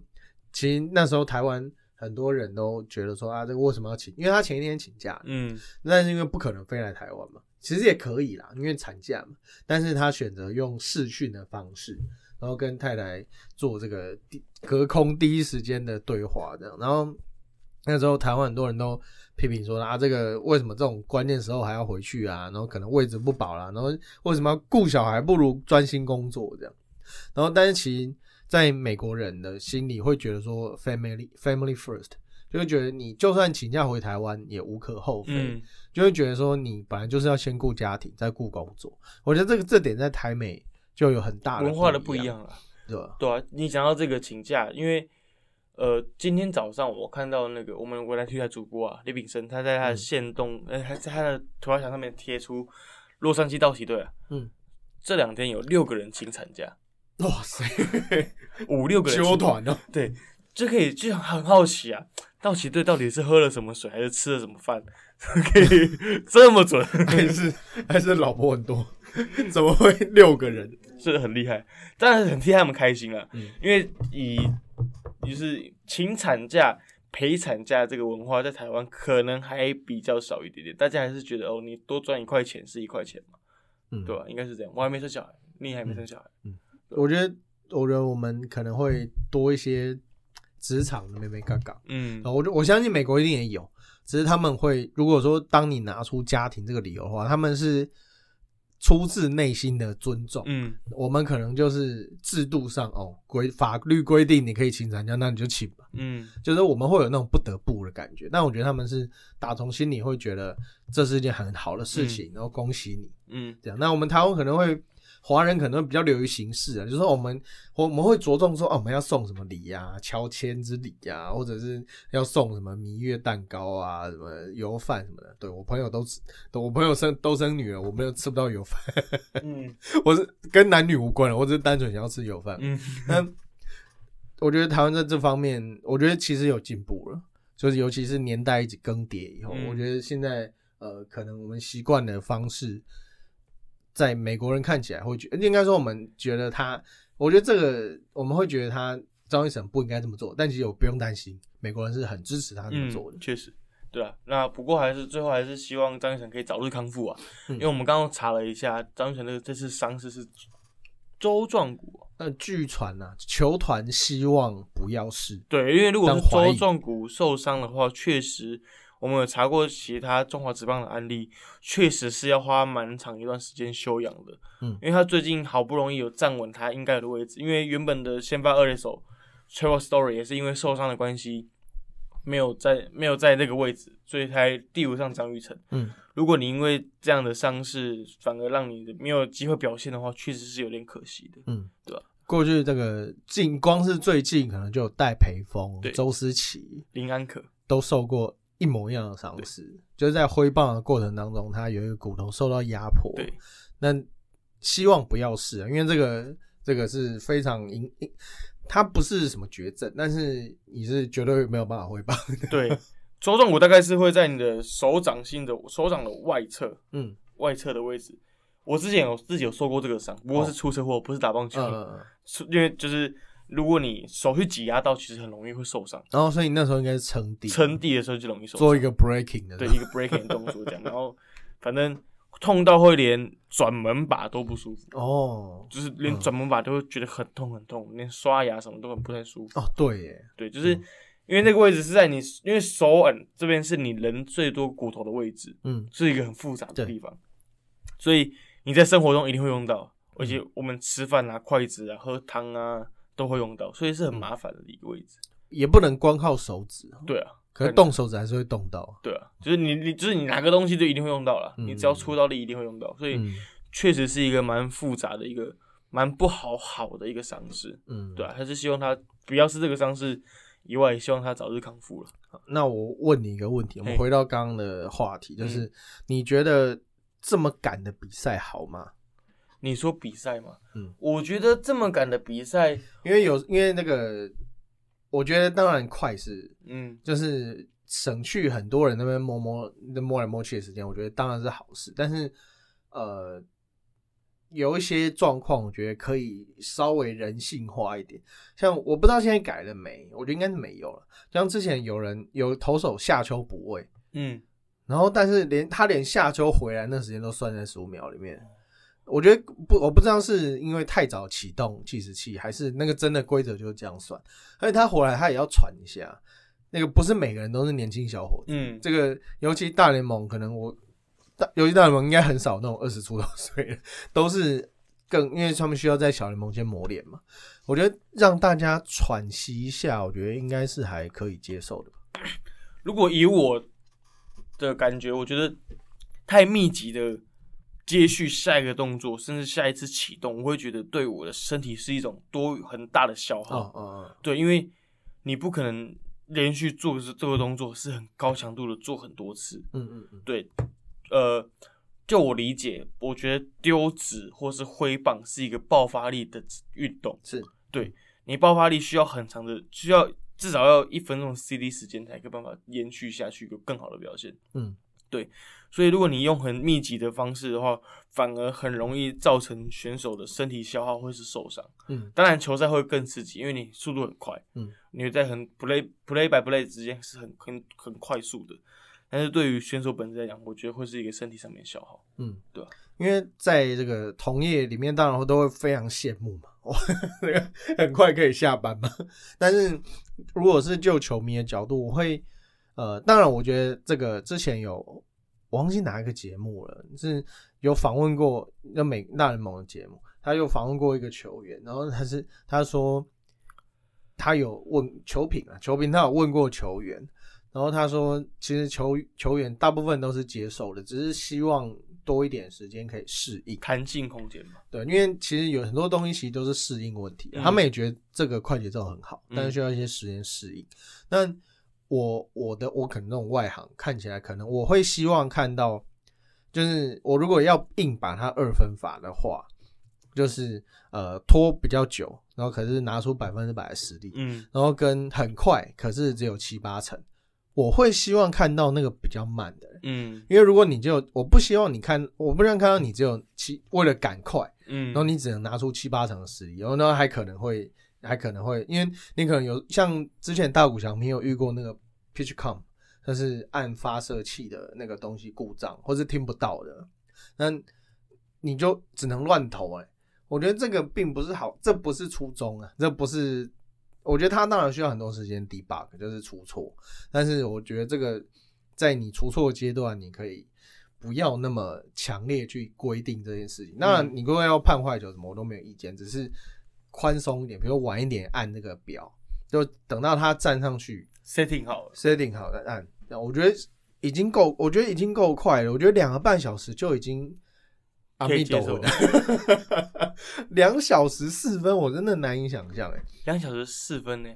[SPEAKER 2] 其实那时候台湾很多人都觉得说啊，这个为什么要请？因为他前一天请假，
[SPEAKER 1] 嗯
[SPEAKER 2] 但是因为不可能飞来台湾嘛，其实也可以啦，因为产假嘛。但是他选择用视讯的方式，然后跟太太做这个隔空第一时间的对话，这样。然后那时候台湾很多人都批评说啊，这个为什么这种关键时候还要回去啊？然后可能位置不保啦，然后为什么要顾小孩，不如专心工作这样。然后，但是其实在美国人的心里会觉得说 family family first，就会觉得你就算请假回台湾也无可厚非。
[SPEAKER 1] 嗯
[SPEAKER 2] 就会觉得说你本来就是要先顾家庭，再顾工作。我觉得这个这点在台美就有很大的
[SPEAKER 1] 文化的不一样了。
[SPEAKER 2] 对吧？
[SPEAKER 1] 对啊，你讲到这个请假，因为呃，今天早上我看到那个我们未来体台主播啊，李炳生，他在他的
[SPEAKER 2] 嗯
[SPEAKER 1] 线动，呃，他在他的涂鸦墙上面贴出洛杉矶道奇队啊，
[SPEAKER 2] 嗯，
[SPEAKER 1] 这两天有六个人请产假，
[SPEAKER 2] 哇塞，
[SPEAKER 1] 五六个人
[SPEAKER 2] 纠团哦，
[SPEAKER 1] 对，就可以就很好奇啊，道奇队到底是喝了什么水，还是吃了什么饭，可以这么准，
[SPEAKER 2] 还是还是老婆很多，怎么会六个人？
[SPEAKER 1] 是很厉害，当然很替他们开心啊，
[SPEAKER 2] 嗯。
[SPEAKER 1] 因为以就是请产假。陪产假这个文化在台湾可能还比较少一点点，大家还是觉得哦，你多赚一块钱是一块钱嘛，
[SPEAKER 2] 嗯，
[SPEAKER 1] 对吧、应该是这样。我还没生小孩，你还没生小孩，
[SPEAKER 2] 我觉得，我觉得我们可能会多一些职场的妹妹嘎嘎。
[SPEAKER 1] 嗯
[SPEAKER 2] 我我相信美国一定也有，只是他们会，如果说当你拿出家庭这个理由的话，他们是出自内心的尊重。
[SPEAKER 1] 嗯
[SPEAKER 2] 我们可能就是制度上哦规法律规定你可以请产假，那你就请吧。
[SPEAKER 1] 嗯
[SPEAKER 2] 就是我们会有那种不得不的感觉，但我觉得他们是打从心里会觉得这是一件很好的事情，然后恭喜你
[SPEAKER 1] 嗯
[SPEAKER 2] 这样。那我们台湾可能会华人可能比较流于形式啊，就是说我们我我们会着重说哦，我们要送什么礼呀、乔迁之礼呀，或者是要送什么蜜月蛋糕啊、什么油饭什么的。对我朋友都吃，我朋友生都生女儿，我没有吃不到油饭。
[SPEAKER 1] 嗯
[SPEAKER 2] 我是跟男女无关了，我只是单纯想要吃油饭。
[SPEAKER 1] 嗯
[SPEAKER 2] 那我觉得台湾在这方面，我觉得其实有进步了，就是尤其是年代一直更迭以后，
[SPEAKER 1] 嗯
[SPEAKER 2] 我觉得现在呃，可能我们习惯的方式，在美国人看起来会觉，应该说我们觉得他，我觉得这个我们会觉得他张一成不应该这么做，但其实我不用担心，美国人是很支持他这么做的
[SPEAKER 1] 嗯，。确实，对啊。那不过还是最后还是希望张一晨可以早日康复啊，
[SPEAKER 2] 嗯
[SPEAKER 1] 因为我们刚刚查了一下，张玉成这个这次伤势是周状骨。
[SPEAKER 2] 那据传呐，球团希望不要是，
[SPEAKER 1] 对，因为如果是周状骨受伤的话，确实我们有查过其他中华职棒的案例，确实是要花蛮长一段时间休养的。
[SPEAKER 2] 嗯
[SPEAKER 1] 因为他最近好不容易有站稳他应该有的位置，因为原本的先发二垒手 Trevor Story 也是因为受伤的关系，没有在没有在那个位置，所以才第五上张玉成。
[SPEAKER 2] 嗯，
[SPEAKER 1] 如果你因为这样的伤势，反而让你没有机会表现的话，确实是有点可惜的。
[SPEAKER 2] 嗯，
[SPEAKER 1] 对吧
[SPEAKER 2] 过去这个近光是最近可能就有戴培峰
[SPEAKER 1] 对、
[SPEAKER 2] 周思齐
[SPEAKER 1] 林安可，
[SPEAKER 2] 都受过一模一样的伤势，就是在挥棒的过程当中，他有一个骨头受到压迫。
[SPEAKER 1] 对，
[SPEAKER 2] 那希望不要是啊，因为这个这个是非常影，影它不是什么绝症，但是你是绝对没有办法挥棒的。
[SPEAKER 1] 对，周状骨大概是会在你的手掌心的手掌的外侧，
[SPEAKER 2] 嗯
[SPEAKER 1] 外侧的位置。我之前有自己有受过这个伤，不过是出车祸，不是打棒球，因为就是如果你手去挤压到，其实很容易会受伤。
[SPEAKER 2] 然后所以你那时候应该是撑地，
[SPEAKER 1] 撑地的时候就容易受伤，
[SPEAKER 2] 做一个 breaking 的，
[SPEAKER 1] 对一个 breaking 的动作这样，然后反正痛到会连转门把都不舒服，
[SPEAKER 2] 哦
[SPEAKER 1] 就是连
[SPEAKER 2] 嗯。
[SPEAKER 1] 转门把都会觉得很痛很痛，连刷牙什么都很不太舒服。
[SPEAKER 2] 哦，对耶，
[SPEAKER 1] 对，就是因为那个位置是在你，因为手腕这边是你人最多骨头的位置，
[SPEAKER 2] 嗯
[SPEAKER 1] 是一个很复杂的地方，所以你在生活中一定会用到，而
[SPEAKER 2] 嗯。
[SPEAKER 1] 且我们吃饭啊、筷子啊、喝汤啊都会用到，所以是很麻烦的一个位置。
[SPEAKER 2] 也不能光靠手指，
[SPEAKER 1] 对啊，
[SPEAKER 2] 可是动手指还是会动到。
[SPEAKER 1] 对啊，就是你你就是你拿个东西就一定会用到了，
[SPEAKER 2] 嗯
[SPEAKER 1] 你只要出到力一定会用到，所以
[SPEAKER 2] 嗯
[SPEAKER 1] 确实是一个蛮复杂的一个蛮不好好的一个伤势。
[SPEAKER 2] 嗯，
[SPEAKER 1] 对啊，还是希望他不要是这个伤势以外，也希望他早日康复了。
[SPEAKER 2] 那我问你一个问题，我们回到刚刚的话题，就是
[SPEAKER 1] 嗯
[SPEAKER 2] 你觉得这么赶的比赛好吗？
[SPEAKER 1] 你说比赛吗？
[SPEAKER 2] 嗯，
[SPEAKER 1] 我觉得这么赶的比赛，
[SPEAKER 2] 因为有因为那个，我觉得当然快是
[SPEAKER 1] 嗯，
[SPEAKER 2] 就是省去很多人那边摸摸那摸来摸去的时间，我觉得当然是好事。但是呃，有一些状况，我觉得可以稍微人性化一点。像我不知道现在改了没，我觉得应该是没有了。像之前有人有投手下丘补位，
[SPEAKER 1] 嗯，
[SPEAKER 2] 然后但是连他连下丘回来那时间都算在十五秒里面。我觉得不，我不知道是因为太早启动计时器，还是那个真的规则就是这样算。而且他回来他也要喘一下，那个不是每个人都是年轻小伙子。
[SPEAKER 1] 嗯，
[SPEAKER 2] 这个尤其大联盟，可能我大尤其大联盟应该很少那种二十出头岁的，都是更因为他们需要在小联盟先磨练嘛。我觉得让大家喘息一下，我觉得应该是还可以接受的吧。
[SPEAKER 1] 如果以我的感觉，我觉得太密集的接续下一个动作，甚至下一次启动，我会觉得对我的身体是一种多很大的消耗。
[SPEAKER 2] 哦哦哦，
[SPEAKER 1] 对，因为你不可能连续做这这个动作是很高强度的做很多次。
[SPEAKER 2] 嗯嗯嗯，
[SPEAKER 1] 对，呃，就我理解，我觉得丢纸或是挥棒是一个爆发力的运动。
[SPEAKER 2] 是对
[SPEAKER 1] 你爆发力需要很长的，需要至少要一分钟的 CD 时间才有办法延续下去，有更好的表现。
[SPEAKER 2] 嗯，
[SPEAKER 1] 对，所以如果你用很密集的方式的话，反而很容易造成选手的身体消耗或是受伤。
[SPEAKER 2] 嗯
[SPEAKER 1] 当然球赛会更刺激，因为你速度很快，
[SPEAKER 2] 嗯，
[SPEAKER 1] 你在很 play play by play 之间是很很很快速的。但是对于选手本身来讲，我觉得会是一个身体上面消耗。
[SPEAKER 2] 嗯，
[SPEAKER 1] 对吧
[SPEAKER 2] 因为在这个同业里面，当然都会非常羡慕嘛，哇，这个很快可以下班嘛。但是如果是就球迷的角度，我会呃，当然我觉得这个之前有我忘记哪一个节目了，是有访问过那美大联盟的节目，他有访问过一个球员，然后他是他说他有问球评啊，球评他有问过球员，然后他说其实球球员大部分都是接受的，只是希望多一点时间可以适应。
[SPEAKER 1] 弹性空间嘛。
[SPEAKER 2] 对，因为其实有很多东西其实都是适应问题，
[SPEAKER 1] 嗯
[SPEAKER 2] 他们也觉得这个快节奏很好，
[SPEAKER 1] 嗯
[SPEAKER 2] 但是需要一些时间适应。那我我的我可能那种外行看起来，可能我会希望看到，就是我如果要硬把它二分法的话，就是呃拖比较久，然后可是拿出百分之百的实力，
[SPEAKER 1] 嗯
[SPEAKER 2] 然后跟很快，可是只有七八成，我会希望看到那个比较慢的。
[SPEAKER 1] 嗯
[SPEAKER 2] 因为如果你就我不希望你看，我不想看到你只有七为了赶快，
[SPEAKER 1] 嗯，
[SPEAKER 2] 然后你只能拿出七八成的实力，然后呢还可能会还可能会，因为你可能有像之前大谷翔平有遇过那个 pitch com，就是按发射器的那个东西故障或是听不到的，那你就只能乱投哎、我觉得这个并不是好，这不是初衷啊，这不是。我觉得他当然需要很多时间 debug，就是出错，但是我觉得这个在你出错阶段，你可以不要那么强烈去规定这件事情。那，你如果要判坏球什么，我都没有意见，只是宽松一点，比如晚一点按那个表，就等到他站上去
[SPEAKER 1] setting 好了。
[SPEAKER 2] setting 好再按。那我觉得已经够，我觉得已经够快了。我觉得两个半小时就已经阿弥陀佛，两小时四分，我真的难以想象哎。
[SPEAKER 1] 两小时四分呢，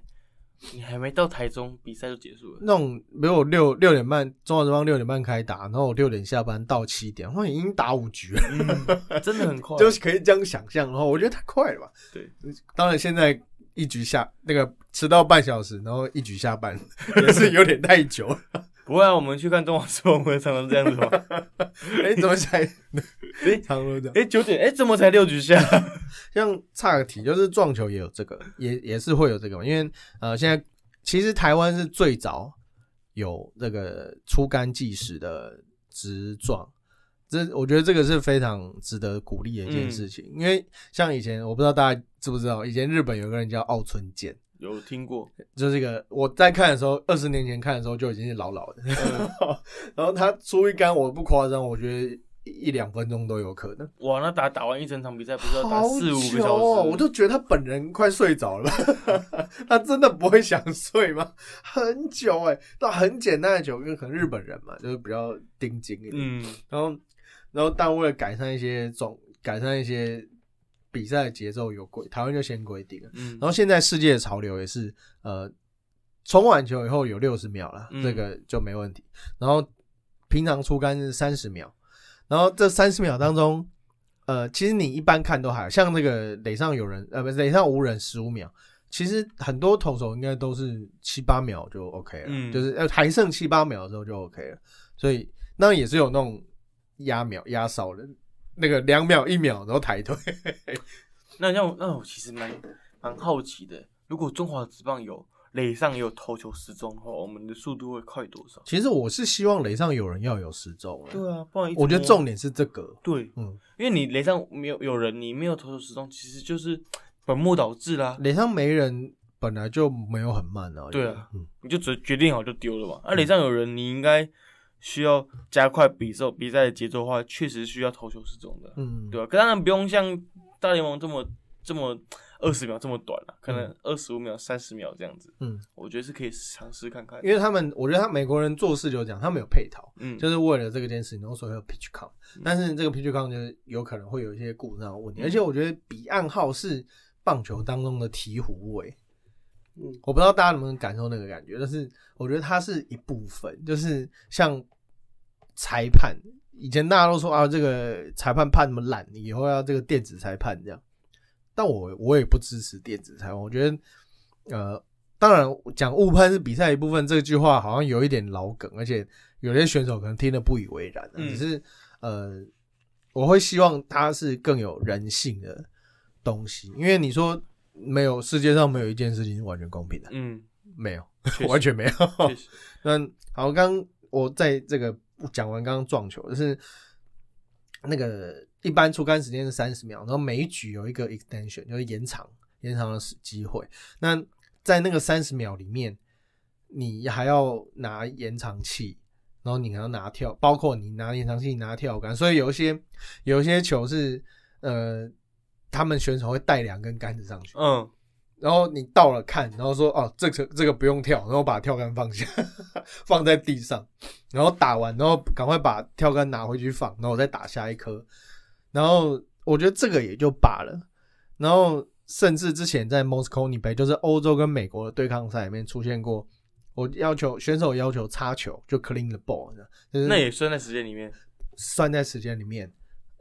[SPEAKER 1] 你还没到台中，比赛就结束了。
[SPEAKER 2] 那种比如我六六点半中华之邦六点半开打，然后我六点下班到七点，我已经打五局了。
[SPEAKER 1] 嗯，真的很快。
[SPEAKER 2] 就是可以这样想象，然后我觉得太快了吧？
[SPEAKER 1] 对，
[SPEAKER 2] 当然现在一局下那个迟到半小时，然后一局下班 也是有点太久了。
[SPEAKER 1] 不会啊，我们去看中华之邦，不会常常这样子吗？
[SPEAKER 2] 哎、怎么才
[SPEAKER 1] 诶
[SPEAKER 2] 差不多这样？
[SPEAKER 1] 哎，九点，哎，怎么才六局下？
[SPEAKER 2] 像差个题，就是撞球也有这个，也也是会有这个嘛，因为呃，现在其实台湾是最早有这个出杆计时的直撞。这我觉得这个是非常值得鼓励的一件事情，因为像以前我不知道大家知不知道，以前日本有个人叫奥村健，
[SPEAKER 1] 有听过，
[SPEAKER 2] 就这个我在看的时候，二十年前看的时候就已经是老老的，然后他出一杆，我不夸张，我觉得一一两分钟都有可能，
[SPEAKER 1] 哇，那打打完一整场比赛，不是要打四五个
[SPEAKER 2] 久
[SPEAKER 1] 小时？
[SPEAKER 2] 哦，我就觉得他本人快睡着了，他真的不会想睡吗？很久哎、到很简单的球，因为可能日本人嘛，就是比较盯紧一点，
[SPEAKER 1] 嗯。
[SPEAKER 2] 然后然后但为了改善一些种改善一些比赛节奏，有规台湾就先规定了。
[SPEAKER 1] 嗯
[SPEAKER 2] 然后现在世界的潮流也是，呃，冲完球以后有六十秒了，
[SPEAKER 1] 嗯
[SPEAKER 2] 这个就没问题。然后平常出杆是三十秒，然后这三十秒当中，呃，其实你一般看都还像那个垒上有人，呃，不是垒上无人十五秒，其实很多投手应该都是七八秒就 OK 了，
[SPEAKER 1] 嗯
[SPEAKER 2] 就是呃还剩七八秒的时候就 OK 了。所以那也是有那种压秒压少的，那个两秒一秒然后抬腿。
[SPEAKER 1] 那让我那我其实蛮蛮好奇的，如果中华职棒有垒上也有投球时钟的话，我们的速度会快多少？
[SPEAKER 2] 其实我是希望垒上有人要有失踪啊，
[SPEAKER 1] 对啊，不然一直摸
[SPEAKER 2] 我觉得重点是这个，
[SPEAKER 1] 对，
[SPEAKER 2] 嗯，
[SPEAKER 1] 因为你垒上没有有人，你没有投球时钟，其实就是本末倒置啦。
[SPEAKER 2] 垒上没人本来就没有很慢啊，
[SPEAKER 1] 对啊
[SPEAKER 2] 嗯，
[SPEAKER 1] 你就决决定好就丢了嘛。那垒上有人，你应该需要加快比赛比赛的节奏的话，确实需要投球失中的，
[SPEAKER 2] 嗯，
[SPEAKER 1] 对吧、可当然不用像大联盟这么这么二十秒这么短了、可能二十五秒、三十秒这样子。
[SPEAKER 2] 嗯，
[SPEAKER 1] 我觉得是可以尝试看看。
[SPEAKER 2] 因为他们，我觉得他美国人做事就这样，他们有配套，
[SPEAKER 1] 嗯，
[SPEAKER 2] 就是为了这个件事情，然后所以有 pitch count，
[SPEAKER 1] 嗯。
[SPEAKER 2] 但是这个 pitch count 就是有可能会有一些故障的问题，
[SPEAKER 1] 嗯。
[SPEAKER 2] 而且我觉得彼岸号是棒球当中的醍醐味。
[SPEAKER 1] 嗯。
[SPEAKER 2] 我不知道大家能不能感受那个感觉，但是我觉得它是一部分，就是像裁判，以前大家都说啊，这个裁判判那么烂，以后要这个电子裁判这样。但我我也不支持电子裁判，我觉得呃，当然讲误判是比赛一部分，这句话好像有一点老梗，而且有些选手可能听得不以为然、啊
[SPEAKER 1] 嗯。
[SPEAKER 2] 只是呃，我会希望它是更有人性的东西，因为你说没有世界上没有一件事情是完全公平的，
[SPEAKER 1] 嗯，
[SPEAKER 2] 没有，完全没有。那好，刚我在这个讲完刚刚撞球，就是那个一般出杆时间是三十秒，然后每一局有一个 extension，就是延长延长的时机会。那在那个三十秒里面，你还要拿延长器，然后你还要拿跳，包括你拿延长器拿跳杆，所以有一些有一些球是呃，他们选手会带两根杆子上去，
[SPEAKER 1] 嗯，
[SPEAKER 2] 然后你到了看，然后说哦，这个这个不用跳，然后把跳杆放下，放在地上，然后打完，然后赶快把跳杆拿回去放，然后我再打下一颗。然后我觉得这个也就罢了。然后甚至之前在 Mosconi 杯，就是欧洲跟美国的对抗赛里面出现过，我要求选手要求擦球，就 clean the ball，就是
[SPEAKER 1] 那也算在时间里面。
[SPEAKER 2] 算在时间里面，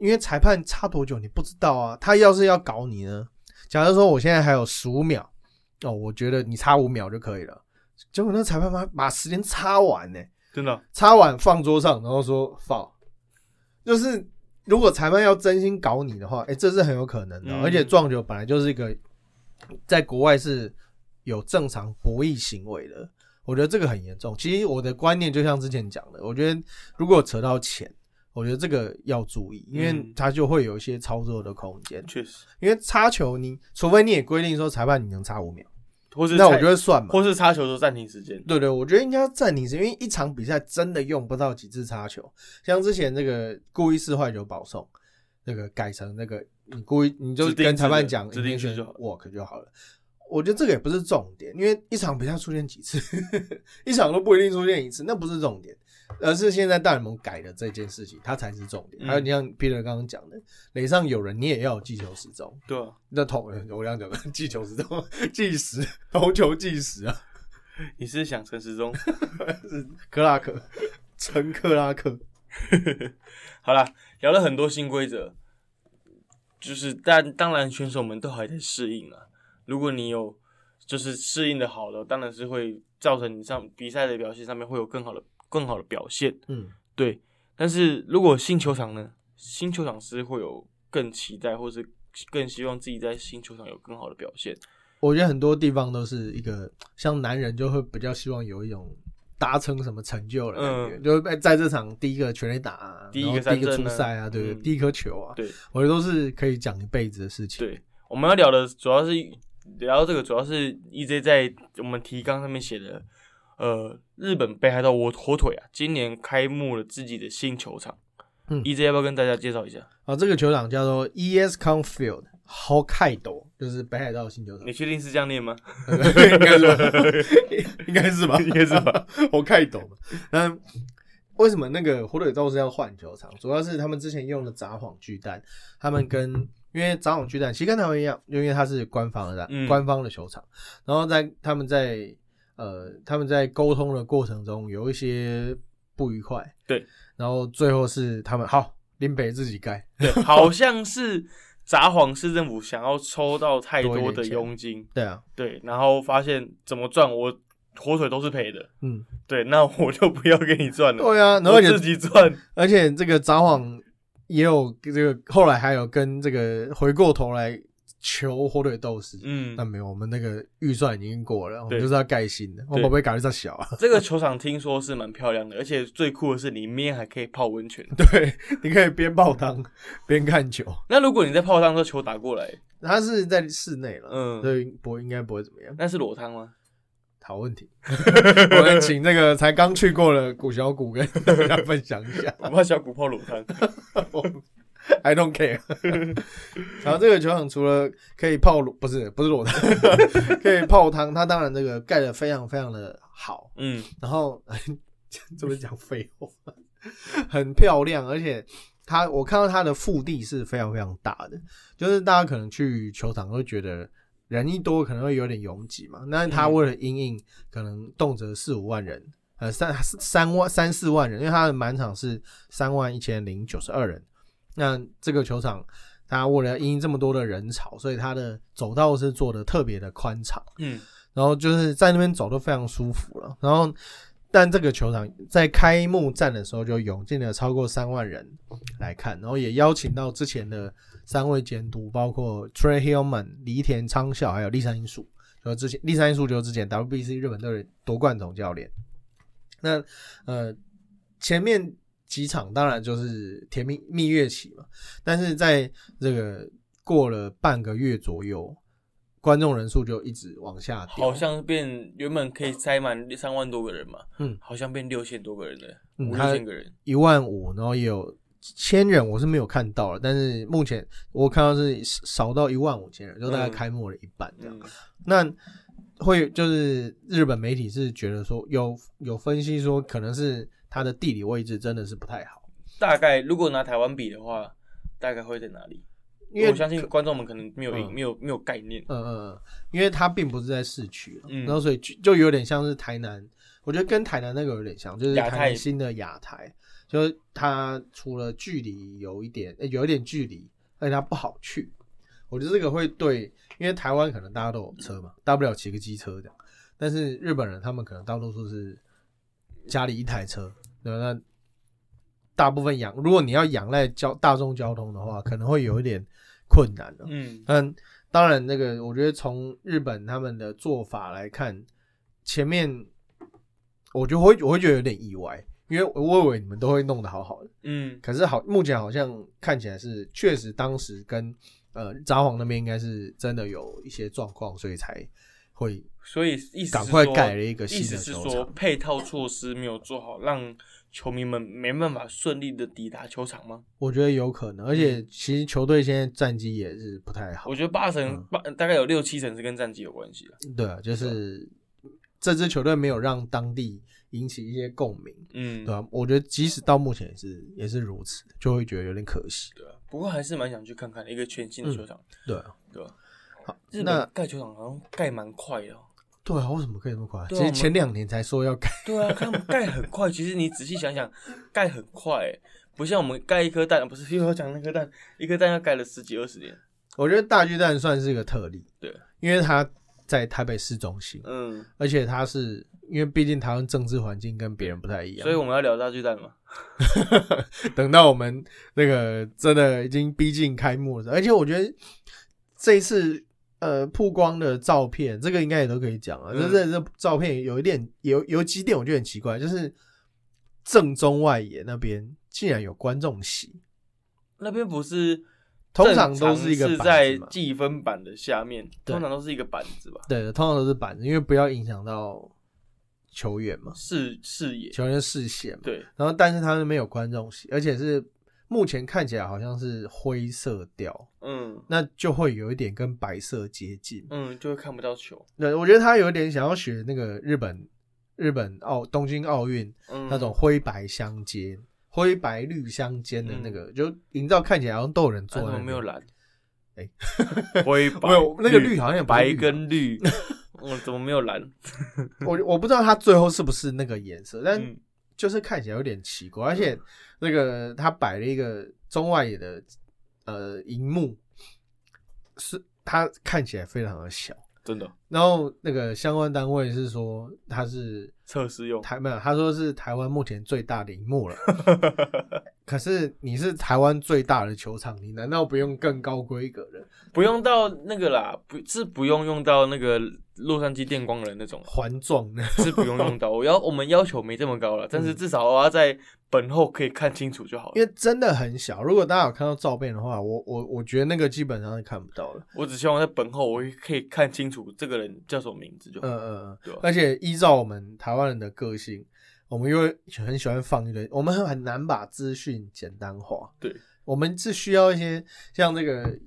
[SPEAKER 2] 因为裁判差多久你不知道啊。他要是要搞你呢？假如说我现在还有十五秒，哦，我觉得你差五秒就可以了。结果那裁判把把时间擦完呢，
[SPEAKER 1] 真的
[SPEAKER 2] 擦完放桌上，然后说放。就是如果裁判要真心搞你的话，哎，这是很有可能的。
[SPEAKER 1] 嗯
[SPEAKER 2] 而且撞球本来就是一个在国外是有正常博弈行为的，我觉得这个很严重。其实我的观念就像之前讲的，我觉得如果扯到钱，我觉得这个要注意，因为
[SPEAKER 1] 嗯
[SPEAKER 2] 它就会有一些操作的空间。
[SPEAKER 1] 确实，
[SPEAKER 2] 因为插球你，除非你也规定说裁判你能插五秒，
[SPEAKER 1] 或是
[SPEAKER 2] 那我
[SPEAKER 1] 裁
[SPEAKER 2] 觉得算嘛。
[SPEAKER 1] 或是插球都暂停时间。
[SPEAKER 2] 对对，我觉得应该要暂停时间，因为一场比赛真的用不到几次插球。像之前这个故意四坏球保送，那个改成那个你故意你就跟裁判讲
[SPEAKER 1] 指定制就
[SPEAKER 2] walk 就好了。我觉得这个也不是重点，因为一场比赛出现几次，一场都不一定出现一次，那不是重点，而是现在大联盟改的这件事情，它才是重点。
[SPEAKER 1] 嗯
[SPEAKER 2] 还有你像 Peter 刚刚讲的，垒上有人，你也要有击球时钟。
[SPEAKER 1] 对啊，
[SPEAKER 2] 那投我刚刚讲的计球时钟计时投球计时啊，
[SPEAKER 1] 你是想陈时中？
[SPEAKER 2] 是克拉克，陈克拉克。
[SPEAKER 1] 好啦，聊了很多新规则，就是但当然选手们都还在适应啊。如果你有就是适应的好的，当然是会造成你上比赛的表现上面会有更好的更好的表现。
[SPEAKER 2] 嗯，
[SPEAKER 1] 对，但是如果新球场呢，新球场是会有更期待，或是更希望自己在新球场有更好的表现。
[SPEAKER 2] 我觉得很多地方都是一个像男人就会比较希望有一种达成什么成就的感觉，
[SPEAKER 1] 嗯
[SPEAKER 2] 就是在这场第一个全垒打、啊，
[SPEAKER 1] 第一个
[SPEAKER 2] 出赛啊，对不对，
[SPEAKER 1] 嗯
[SPEAKER 2] 第一颗球啊，
[SPEAKER 1] 对
[SPEAKER 2] 我觉得都是可以讲一辈子的事情。
[SPEAKER 1] 对，我们要聊的主要是聊到这个，主要是 EJ 在我们提纲上面写的，呃，日本北海道火火腿啊，今年开幕了自己的新球场。
[SPEAKER 2] 嗯
[SPEAKER 1] ，EJ 要不要跟大家介绍一下？
[SPEAKER 2] 啊，这个球场叫做 ES Con Field Hokkaido，就是北海道新球场
[SPEAKER 1] 你，确定是这样念吗？
[SPEAKER 2] 应该是吧？应该是吧？
[SPEAKER 1] 应该是吧？
[SPEAKER 2] 我看懂了。那为什么那个火腿斗士要换球场？主要是他们之前用的札幌巨蛋，他们跟因为札幌巨蛋其实跟他们一样，因为它是官方的、
[SPEAKER 1] 嗯
[SPEAKER 2] 官方的球场，然后在他们在呃他们在沟通的过程中有一些不愉快，
[SPEAKER 1] 对，
[SPEAKER 2] 然后最后是他们好林北自己盖，
[SPEAKER 1] 对，好像是札幌市政府想要抽到太多的佣金，
[SPEAKER 2] 对啊，
[SPEAKER 1] 对，然后发现怎么赚，我火腿都是赔的，
[SPEAKER 2] 嗯，
[SPEAKER 1] 对，那我就不要给你赚了，
[SPEAKER 2] 对啊，然后
[SPEAKER 1] 我自己赚，
[SPEAKER 2] 而且这个札幌也有这个后来还有跟这个回过头来求火腿斗士，
[SPEAKER 1] 嗯
[SPEAKER 2] 那，没有，我们那个预算已经过了，我们就是要盖新的，我
[SPEAKER 1] 对
[SPEAKER 2] 们不会搞得这小啊。
[SPEAKER 1] 这个球场听说是蛮漂亮的，而且最酷的是里面还可以泡温泉。
[SPEAKER 2] 对，你可以边泡汤边看球，
[SPEAKER 1] 那如果你在泡汤的时候球打过来，
[SPEAKER 2] 它是在室内了，
[SPEAKER 1] 嗯
[SPEAKER 2] 所以不应该不会怎么样。
[SPEAKER 1] 那是裸汤吗？
[SPEAKER 2] 好问题，我们请那个才刚去过的古小谷跟大家分享一下。
[SPEAKER 1] 我怕小骨泡裸汤。
[SPEAKER 2] I don't care。然后这个球场除了可以泡裸，不是不是裸汤，可以泡汤，它当然这个盖的非常非常的好，
[SPEAKER 1] 嗯，
[SPEAKER 2] 然后 这不是讲废话，很漂亮，而且它我看到它的腹地是非常非常大的，就是大家可能去球场会觉得人一多可能会有点拥挤嘛，那它为了因应可能动辄四五万人，呃三三万三四万人，因为他的满场是三万一千零九十二人，那这个球场。它为了因这么多的人潮，所以它的走道是做的特别的宽敞。
[SPEAKER 1] 嗯，
[SPEAKER 2] 然后就是在那边走都非常舒服了。然后，但这个球场在开幕战的时候就涌进了超过三万人来看，然后也邀请到之前的三位监督，包括 Trey Hillman、梨田昌孝还有立山英树。就之前立山英树就是之前 WBC 日本队夺冠总教练。那呃前面几场当然就是甜蜜蜜月期嘛，但是在这个过了半个月左右，观众人数就一直往下掉，
[SPEAKER 1] 好像变原本可以塞满三万多个人嘛，
[SPEAKER 2] 嗯
[SPEAKER 1] 好像变六千多个人了，五千个人。
[SPEAKER 2] 一万五，然后也有千人我是没有看到了，但是目前我看到是少到一万五千人，就大概
[SPEAKER 1] 嗯
[SPEAKER 2] 开幕了一半这样。
[SPEAKER 1] 嗯
[SPEAKER 2] 那会就是日本媒体是觉得说有有分析说可能是它的地理位置真的是不太好，
[SPEAKER 1] 大概如果拿台湾比的话，大概会在哪里？
[SPEAKER 2] 因为
[SPEAKER 1] 我相信观众们可能没有、
[SPEAKER 2] 嗯
[SPEAKER 1] 没有没有概念。
[SPEAKER 2] 嗯嗯嗯，因为它并不是在市区，
[SPEAKER 1] 嗯
[SPEAKER 2] 然后所以就就有点像是台南，我觉得跟台南那个有点像，就是台新的亚台，就是它除了距离有一点、呃有一点距离，而且它不好去。我觉得这个会对，因为台湾可能大家都有车嘛，大不了骑个机车这样，但是日本人他们可能大多数是家里一台车？那大部分仰，如果你要仰赖交大众交通的话，可能会有一点困难的、
[SPEAKER 1] 嗯。
[SPEAKER 2] 嗯，当然，那个我觉得从日本他们的做法来看，前面我就会我会觉得有点意外，因为我以为你们都会弄得好好的，
[SPEAKER 1] 嗯，
[SPEAKER 2] 可是好目前好像看起来是确实当时跟呃札幌那边应该是真的有一些状况，所以才会
[SPEAKER 1] 所以意思
[SPEAKER 2] 赶快
[SPEAKER 1] 是说
[SPEAKER 2] 盖了一个
[SPEAKER 1] 意
[SPEAKER 2] 新
[SPEAKER 1] 思是说
[SPEAKER 2] 的球场。
[SPEAKER 1] 配套措施没有做好，让球迷们没办法顺利的抵达球场吗？
[SPEAKER 2] 我觉得有可能，而且其实球队现在战绩也是不太好
[SPEAKER 1] 我。觉得八成
[SPEAKER 2] 嗯
[SPEAKER 1] 八大概有六七成是跟战绩有关系的。
[SPEAKER 2] 对啊，就是这支球队没有让当地引起一些共鸣。
[SPEAKER 1] 嗯，
[SPEAKER 2] 对啊，我觉得即使到目前也是也是如此，就会觉得有点可惜。
[SPEAKER 1] 对啊，不过还是蛮想去看看一个全新的球场，
[SPEAKER 2] 对啊，
[SPEAKER 1] 对吧？
[SPEAKER 2] 好，
[SPEAKER 1] 日
[SPEAKER 2] 那
[SPEAKER 1] 本盖球场好像盖蛮快的、哦。
[SPEAKER 2] 对啊，为什么可以这么快？
[SPEAKER 1] 啊
[SPEAKER 2] 其实前两年才说要盖，
[SPEAKER 1] 对啊，他们盖很快，其实你仔细想想，盖很快欸，不像我们盖一颗蛋，不是又要讲那颗蛋，一颗蛋要盖了十几二十年。
[SPEAKER 2] 我觉得大巨蛋算是一个特例，
[SPEAKER 1] 对，
[SPEAKER 2] 因为它在台北市中心，
[SPEAKER 1] 嗯，
[SPEAKER 2] 而且它是因为毕竟台湾政治环境跟别人不太一样，
[SPEAKER 1] 所以我们要聊大巨蛋嘛。
[SPEAKER 2] 等到我们那个真的已经逼近开幕了，而且我觉得这一次呃曝光的照片，这个应该也都可以讲啊。
[SPEAKER 1] 嗯
[SPEAKER 2] 就是这照片有一点有有几点我觉得很奇怪，就是正中外野那边竟然有观众席，
[SPEAKER 1] 那边不是
[SPEAKER 2] 通常都是一个
[SPEAKER 1] 是在计分板的下面，通常都是一个板子吧，
[SPEAKER 2] 对，通常都是板子，因为不要影响到球员嘛，
[SPEAKER 1] 视视野。
[SPEAKER 2] 球员的视线嘛。
[SPEAKER 1] 对，
[SPEAKER 2] 然后但是他们没有观众席，而且是目前看起来好像是灰色调，
[SPEAKER 1] 嗯
[SPEAKER 2] 那就会有一点跟白色接近。
[SPEAKER 1] 嗯，就会看不到球。
[SPEAKER 2] 对，我觉得他有点想要学那个日本日本奥东京奥运
[SPEAKER 1] 嗯，
[SPEAKER 2] 那种灰白相间、灰白绿相间的那个，就营造看起来好像都有人
[SPEAKER 1] 为什
[SPEAKER 2] 坐在那边
[SPEAKER 1] 么没有蓝？
[SPEAKER 2] 哎
[SPEAKER 1] 灰白
[SPEAKER 2] 没有那个绿好像
[SPEAKER 1] 白跟绿，嗯，怎么没有蓝？
[SPEAKER 2] 我我不知道他最后是不是那个颜色，但
[SPEAKER 1] 嗯
[SPEAKER 2] 就是看起来有点奇怪，而且那个他摆了一个中外野的呃荧幕，是它看起来非常的小。
[SPEAKER 1] 真的
[SPEAKER 2] 然后那个相关单位是说它是
[SPEAKER 1] 测试用。
[SPEAKER 2] 台没有，他说是台湾目前最大的荧幕了。可是你是台湾最大的球场，你难道不用更高规格的
[SPEAKER 1] 不用到那个啦，不是不用用到那个洛杉矶电光人那种，
[SPEAKER 2] 环状的？
[SPEAKER 1] 是不用用到。我要我们要求没这么高了，
[SPEAKER 2] 嗯
[SPEAKER 1] 但是至少我要在本后可以看清楚就好了。
[SPEAKER 2] 因为真的很小。如果大家有看到照片的话，我我我觉得那个基本上是看不到了。
[SPEAKER 1] 我只希望在本后我可以看清楚这个人叫什么名字就好。
[SPEAKER 2] 嗯嗯嗯。
[SPEAKER 1] 对吧？
[SPEAKER 2] 而且依照我们台湾人的个性，我们又很喜欢放一堆，我们很很难把资讯简单化。
[SPEAKER 1] 对，
[SPEAKER 2] 我们是需要一些像这个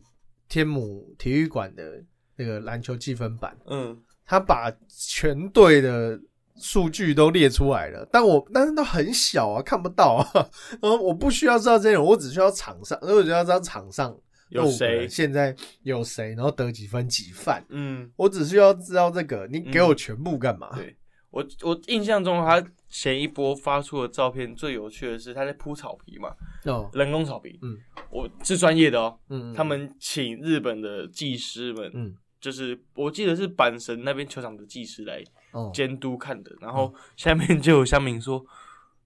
[SPEAKER 2] 天母体育馆的那个篮球积分板，
[SPEAKER 1] 嗯，
[SPEAKER 2] 他把全队的数据都列出来了，但我但是都很小啊，看不到啊。然 后我不需要知道这些人，我只需要场上，我只要知道场上
[SPEAKER 1] 有谁？
[SPEAKER 2] 现在有谁，然后得几分几犯。
[SPEAKER 1] 嗯，
[SPEAKER 2] 我只需要知道这个，你给我全部干嘛？
[SPEAKER 1] 对我我印象中他前一波发出的照片最有趣的是他在铺草皮嘛，
[SPEAKER 2] 哦，
[SPEAKER 1] 人工草皮。
[SPEAKER 2] 嗯，
[SPEAKER 1] 我是专业的哦，
[SPEAKER 2] 嗯，
[SPEAKER 1] 他们请日本的技师们，
[SPEAKER 2] 嗯
[SPEAKER 1] 就是我记得是阪神那边球场的技师来
[SPEAKER 2] 哦，
[SPEAKER 1] 监督看的，然后 下面就有乡民说，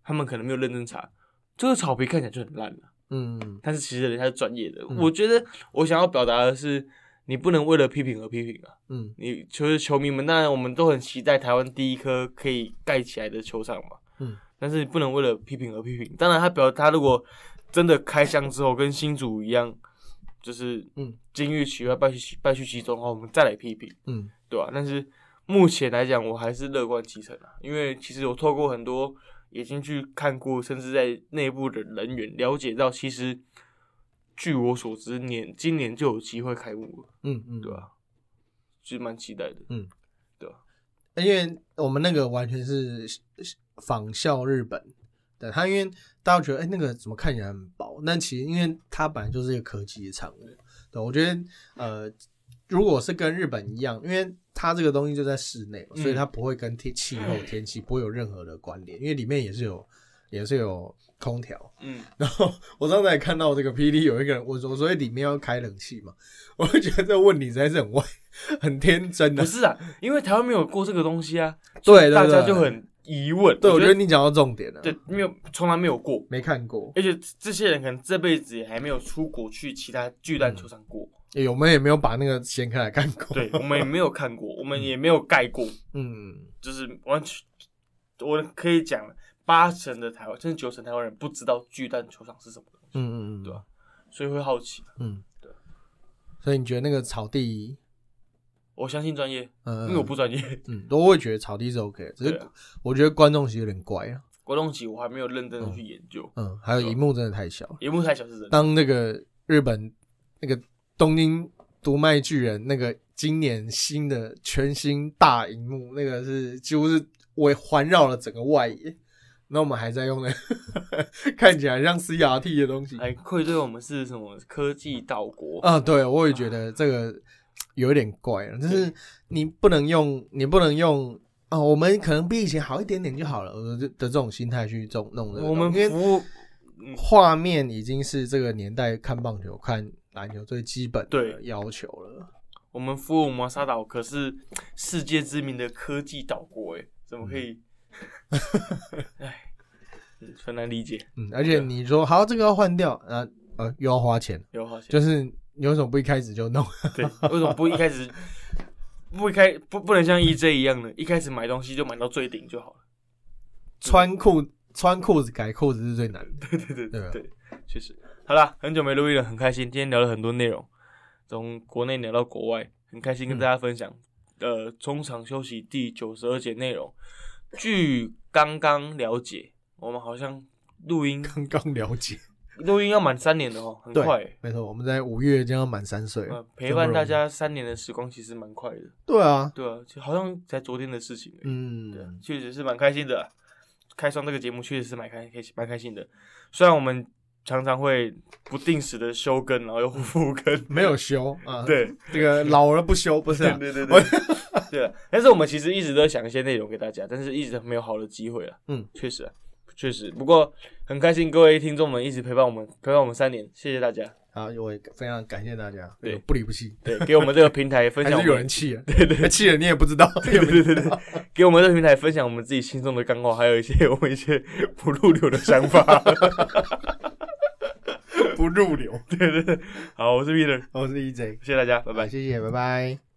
[SPEAKER 1] 他们可能没有认真查，这个草皮看起来就很烂了，
[SPEAKER 2] 嗯
[SPEAKER 1] 但是其实人家是专业的。
[SPEAKER 2] 嗯
[SPEAKER 1] 我觉得我想要表达的是，你不能为了批评而批评啊。
[SPEAKER 2] 嗯
[SPEAKER 1] 你就是球迷们，当然我们都很期待台湾第一颗可以盖起来的球场嘛，
[SPEAKER 2] 嗯，
[SPEAKER 1] 但是你不能为了批评而批评。当然，他表他如果真的开箱之后跟新主一样，就是
[SPEAKER 2] 嗯
[SPEAKER 1] 金玉其外败絮败絮其中的话，我们再来批评。
[SPEAKER 2] 嗯
[SPEAKER 1] 对吧、但是目前来讲，我还是乐观其成啊，因为其实我透过很多已经去看过，甚至在内部的人员了解到，其实据我所知，年今年就有机会开幕了，
[SPEAKER 2] 嗯嗯，
[SPEAKER 1] 对吧、其实蛮期待的。嗯，对啊。
[SPEAKER 2] 因为我们那个完全是仿效日本的，他因为大家觉得哎、那个怎么看起来很薄，但其实因为它本来就是一个科技的产物，对，我觉得呃，如果是跟日本一样，因为它这个东西就在室内所以它不会跟天气候、天气不会有任何的关联，因为里面也是有也是有空调。
[SPEAKER 1] 嗯，
[SPEAKER 2] 然后我刚才也看到这个 PD 有一个人，我我说里面要开冷气嘛，我就觉得这个问题实在是很外 很天真的
[SPEAKER 1] 不。是啊，因为台湾没有过这个东西啊，
[SPEAKER 2] 对对
[SPEAKER 1] 大家就很疑问。
[SPEAKER 2] 对，我
[SPEAKER 1] 我
[SPEAKER 2] 觉得你讲到重点了。
[SPEAKER 1] 对，没有从来没有过，
[SPEAKER 2] 没看过，
[SPEAKER 1] 而且这些人可能这辈子也还没有出国去其他巨蛋球场过。
[SPEAKER 2] 欸我们也没有把那个掀开来看过。
[SPEAKER 1] 对，我们也没有看过，我们也没有盖过，
[SPEAKER 2] 嗯，
[SPEAKER 1] 就是完全，我可以讲八成的台湾，甚至九成台湾人不知道巨蛋球场是什么东西，
[SPEAKER 2] 嗯嗯嗯，
[SPEAKER 1] 对吧所以会好奇。
[SPEAKER 2] 嗯，
[SPEAKER 1] 对。
[SPEAKER 2] 所以你觉得那个草地，
[SPEAKER 1] 我相信专业，
[SPEAKER 2] 嗯，
[SPEAKER 1] 因为我不专业。
[SPEAKER 2] 嗯，都会觉得草地是 OK，的只是我觉得观众席有点怪啊。
[SPEAKER 1] 观众席我还没有认真的去研究，
[SPEAKER 2] 嗯，还有荧幕真的太小。
[SPEAKER 1] 荧幕太小是真的。
[SPEAKER 2] 当那个日本那个东京读卖巨人那个今年新的全新大荧幕，那个是几乎是围环绕了整个外野，那我们还在用那 看起来像 CRT 的东西。
[SPEAKER 1] 还愧对我们是什么科技岛国，
[SPEAKER 2] 啊，对，我也觉得这个有一点怪了，就是你不能用，你不能用啊，我们可能比以前好一点点就好了我的的这种心态去这种弄的
[SPEAKER 1] 我们服务
[SPEAKER 2] 画面已经是这个年代看棒球、看篮球最基本的要求了。
[SPEAKER 1] 我们福尔摩沙岛可是世界知名的科技岛国，哎，怎么可以？哎，嗯很难理解，
[SPEAKER 2] 嗯，而且你说好这个要换掉，啊呃又要花钱，
[SPEAKER 1] 又要花钱。
[SPEAKER 2] 就是你为什么不一开始就弄？
[SPEAKER 1] 对，为什么不一开始不一开不不能像 EJ 一样的，一开始买东西就买到最顶就好了？
[SPEAKER 2] 穿裤穿裤子改裤子是最难的。
[SPEAKER 1] 对对对
[SPEAKER 2] 对啊
[SPEAKER 1] 对，确实。好啦，很久没录音了，很开心，今天聊了很多内容，从国内聊到国外，很开心跟大家分享。呃，中场休息第九十二节内容，据刚刚了解，我们好像录音
[SPEAKER 2] 刚刚了解，
[SPEAKER 1] 录音要满三年的哦，很快欸。
[SPEAKER 2] 没错，我们在五月将要满三岁
[SPEAKER 1] 陪伴大家三年的时光其实蛮快的，
[SPEAKER 2] 对啊，
[SPEAKER 1] 对啊，就好像才昨天的事情而已。对确实是蛮开心的啊。开创这个节目确实是蛮开开心蛮开心的，虽然我们常常会不定时的休更，然后又复更，
[SPEAKER 2] 没有修啊，
[SPEAKER 1] 对
[SPEAKER 2] 这个老而不休不是啊？
[SPEAKER 1] 对 对对，对啊。但是我们其实一直都在想一些内容给大家，但是一直没有好的机会了。
[SPEAKER 2] 嗯，
[SPEAKER 1] 确实啊，确实。不过很开心各位听众们一直陪伴我们，陪伴我们三年，谢谢大家。
[SPEAKER 2] 好，我也非常感谢大家，
[SPEAKER 1] 对
[SPEAKER 2] 不离不弃，
[SPEAKER 1] 对，给我们这个平台分
[SPEAKER 2] 还是
[SPEAKER 1] 享
[SPEAKER 2] 有人气了，对对，气了你也不知道，
[SPEAKER 1] 对对对对，给我们这个平台分享我们自己心中的干话，还有一些我们一些不入流的想法。
[SPEAKER 2] 不入流。
[SPEAKER 1] 对对对，好，我是 Peter，
[SPEAKER 2] 我是 EJ，
[SPEAKER 1] 谢谢大家，拜拜
[SPEAKER 2] 拜拜，。谢谢，拜拜。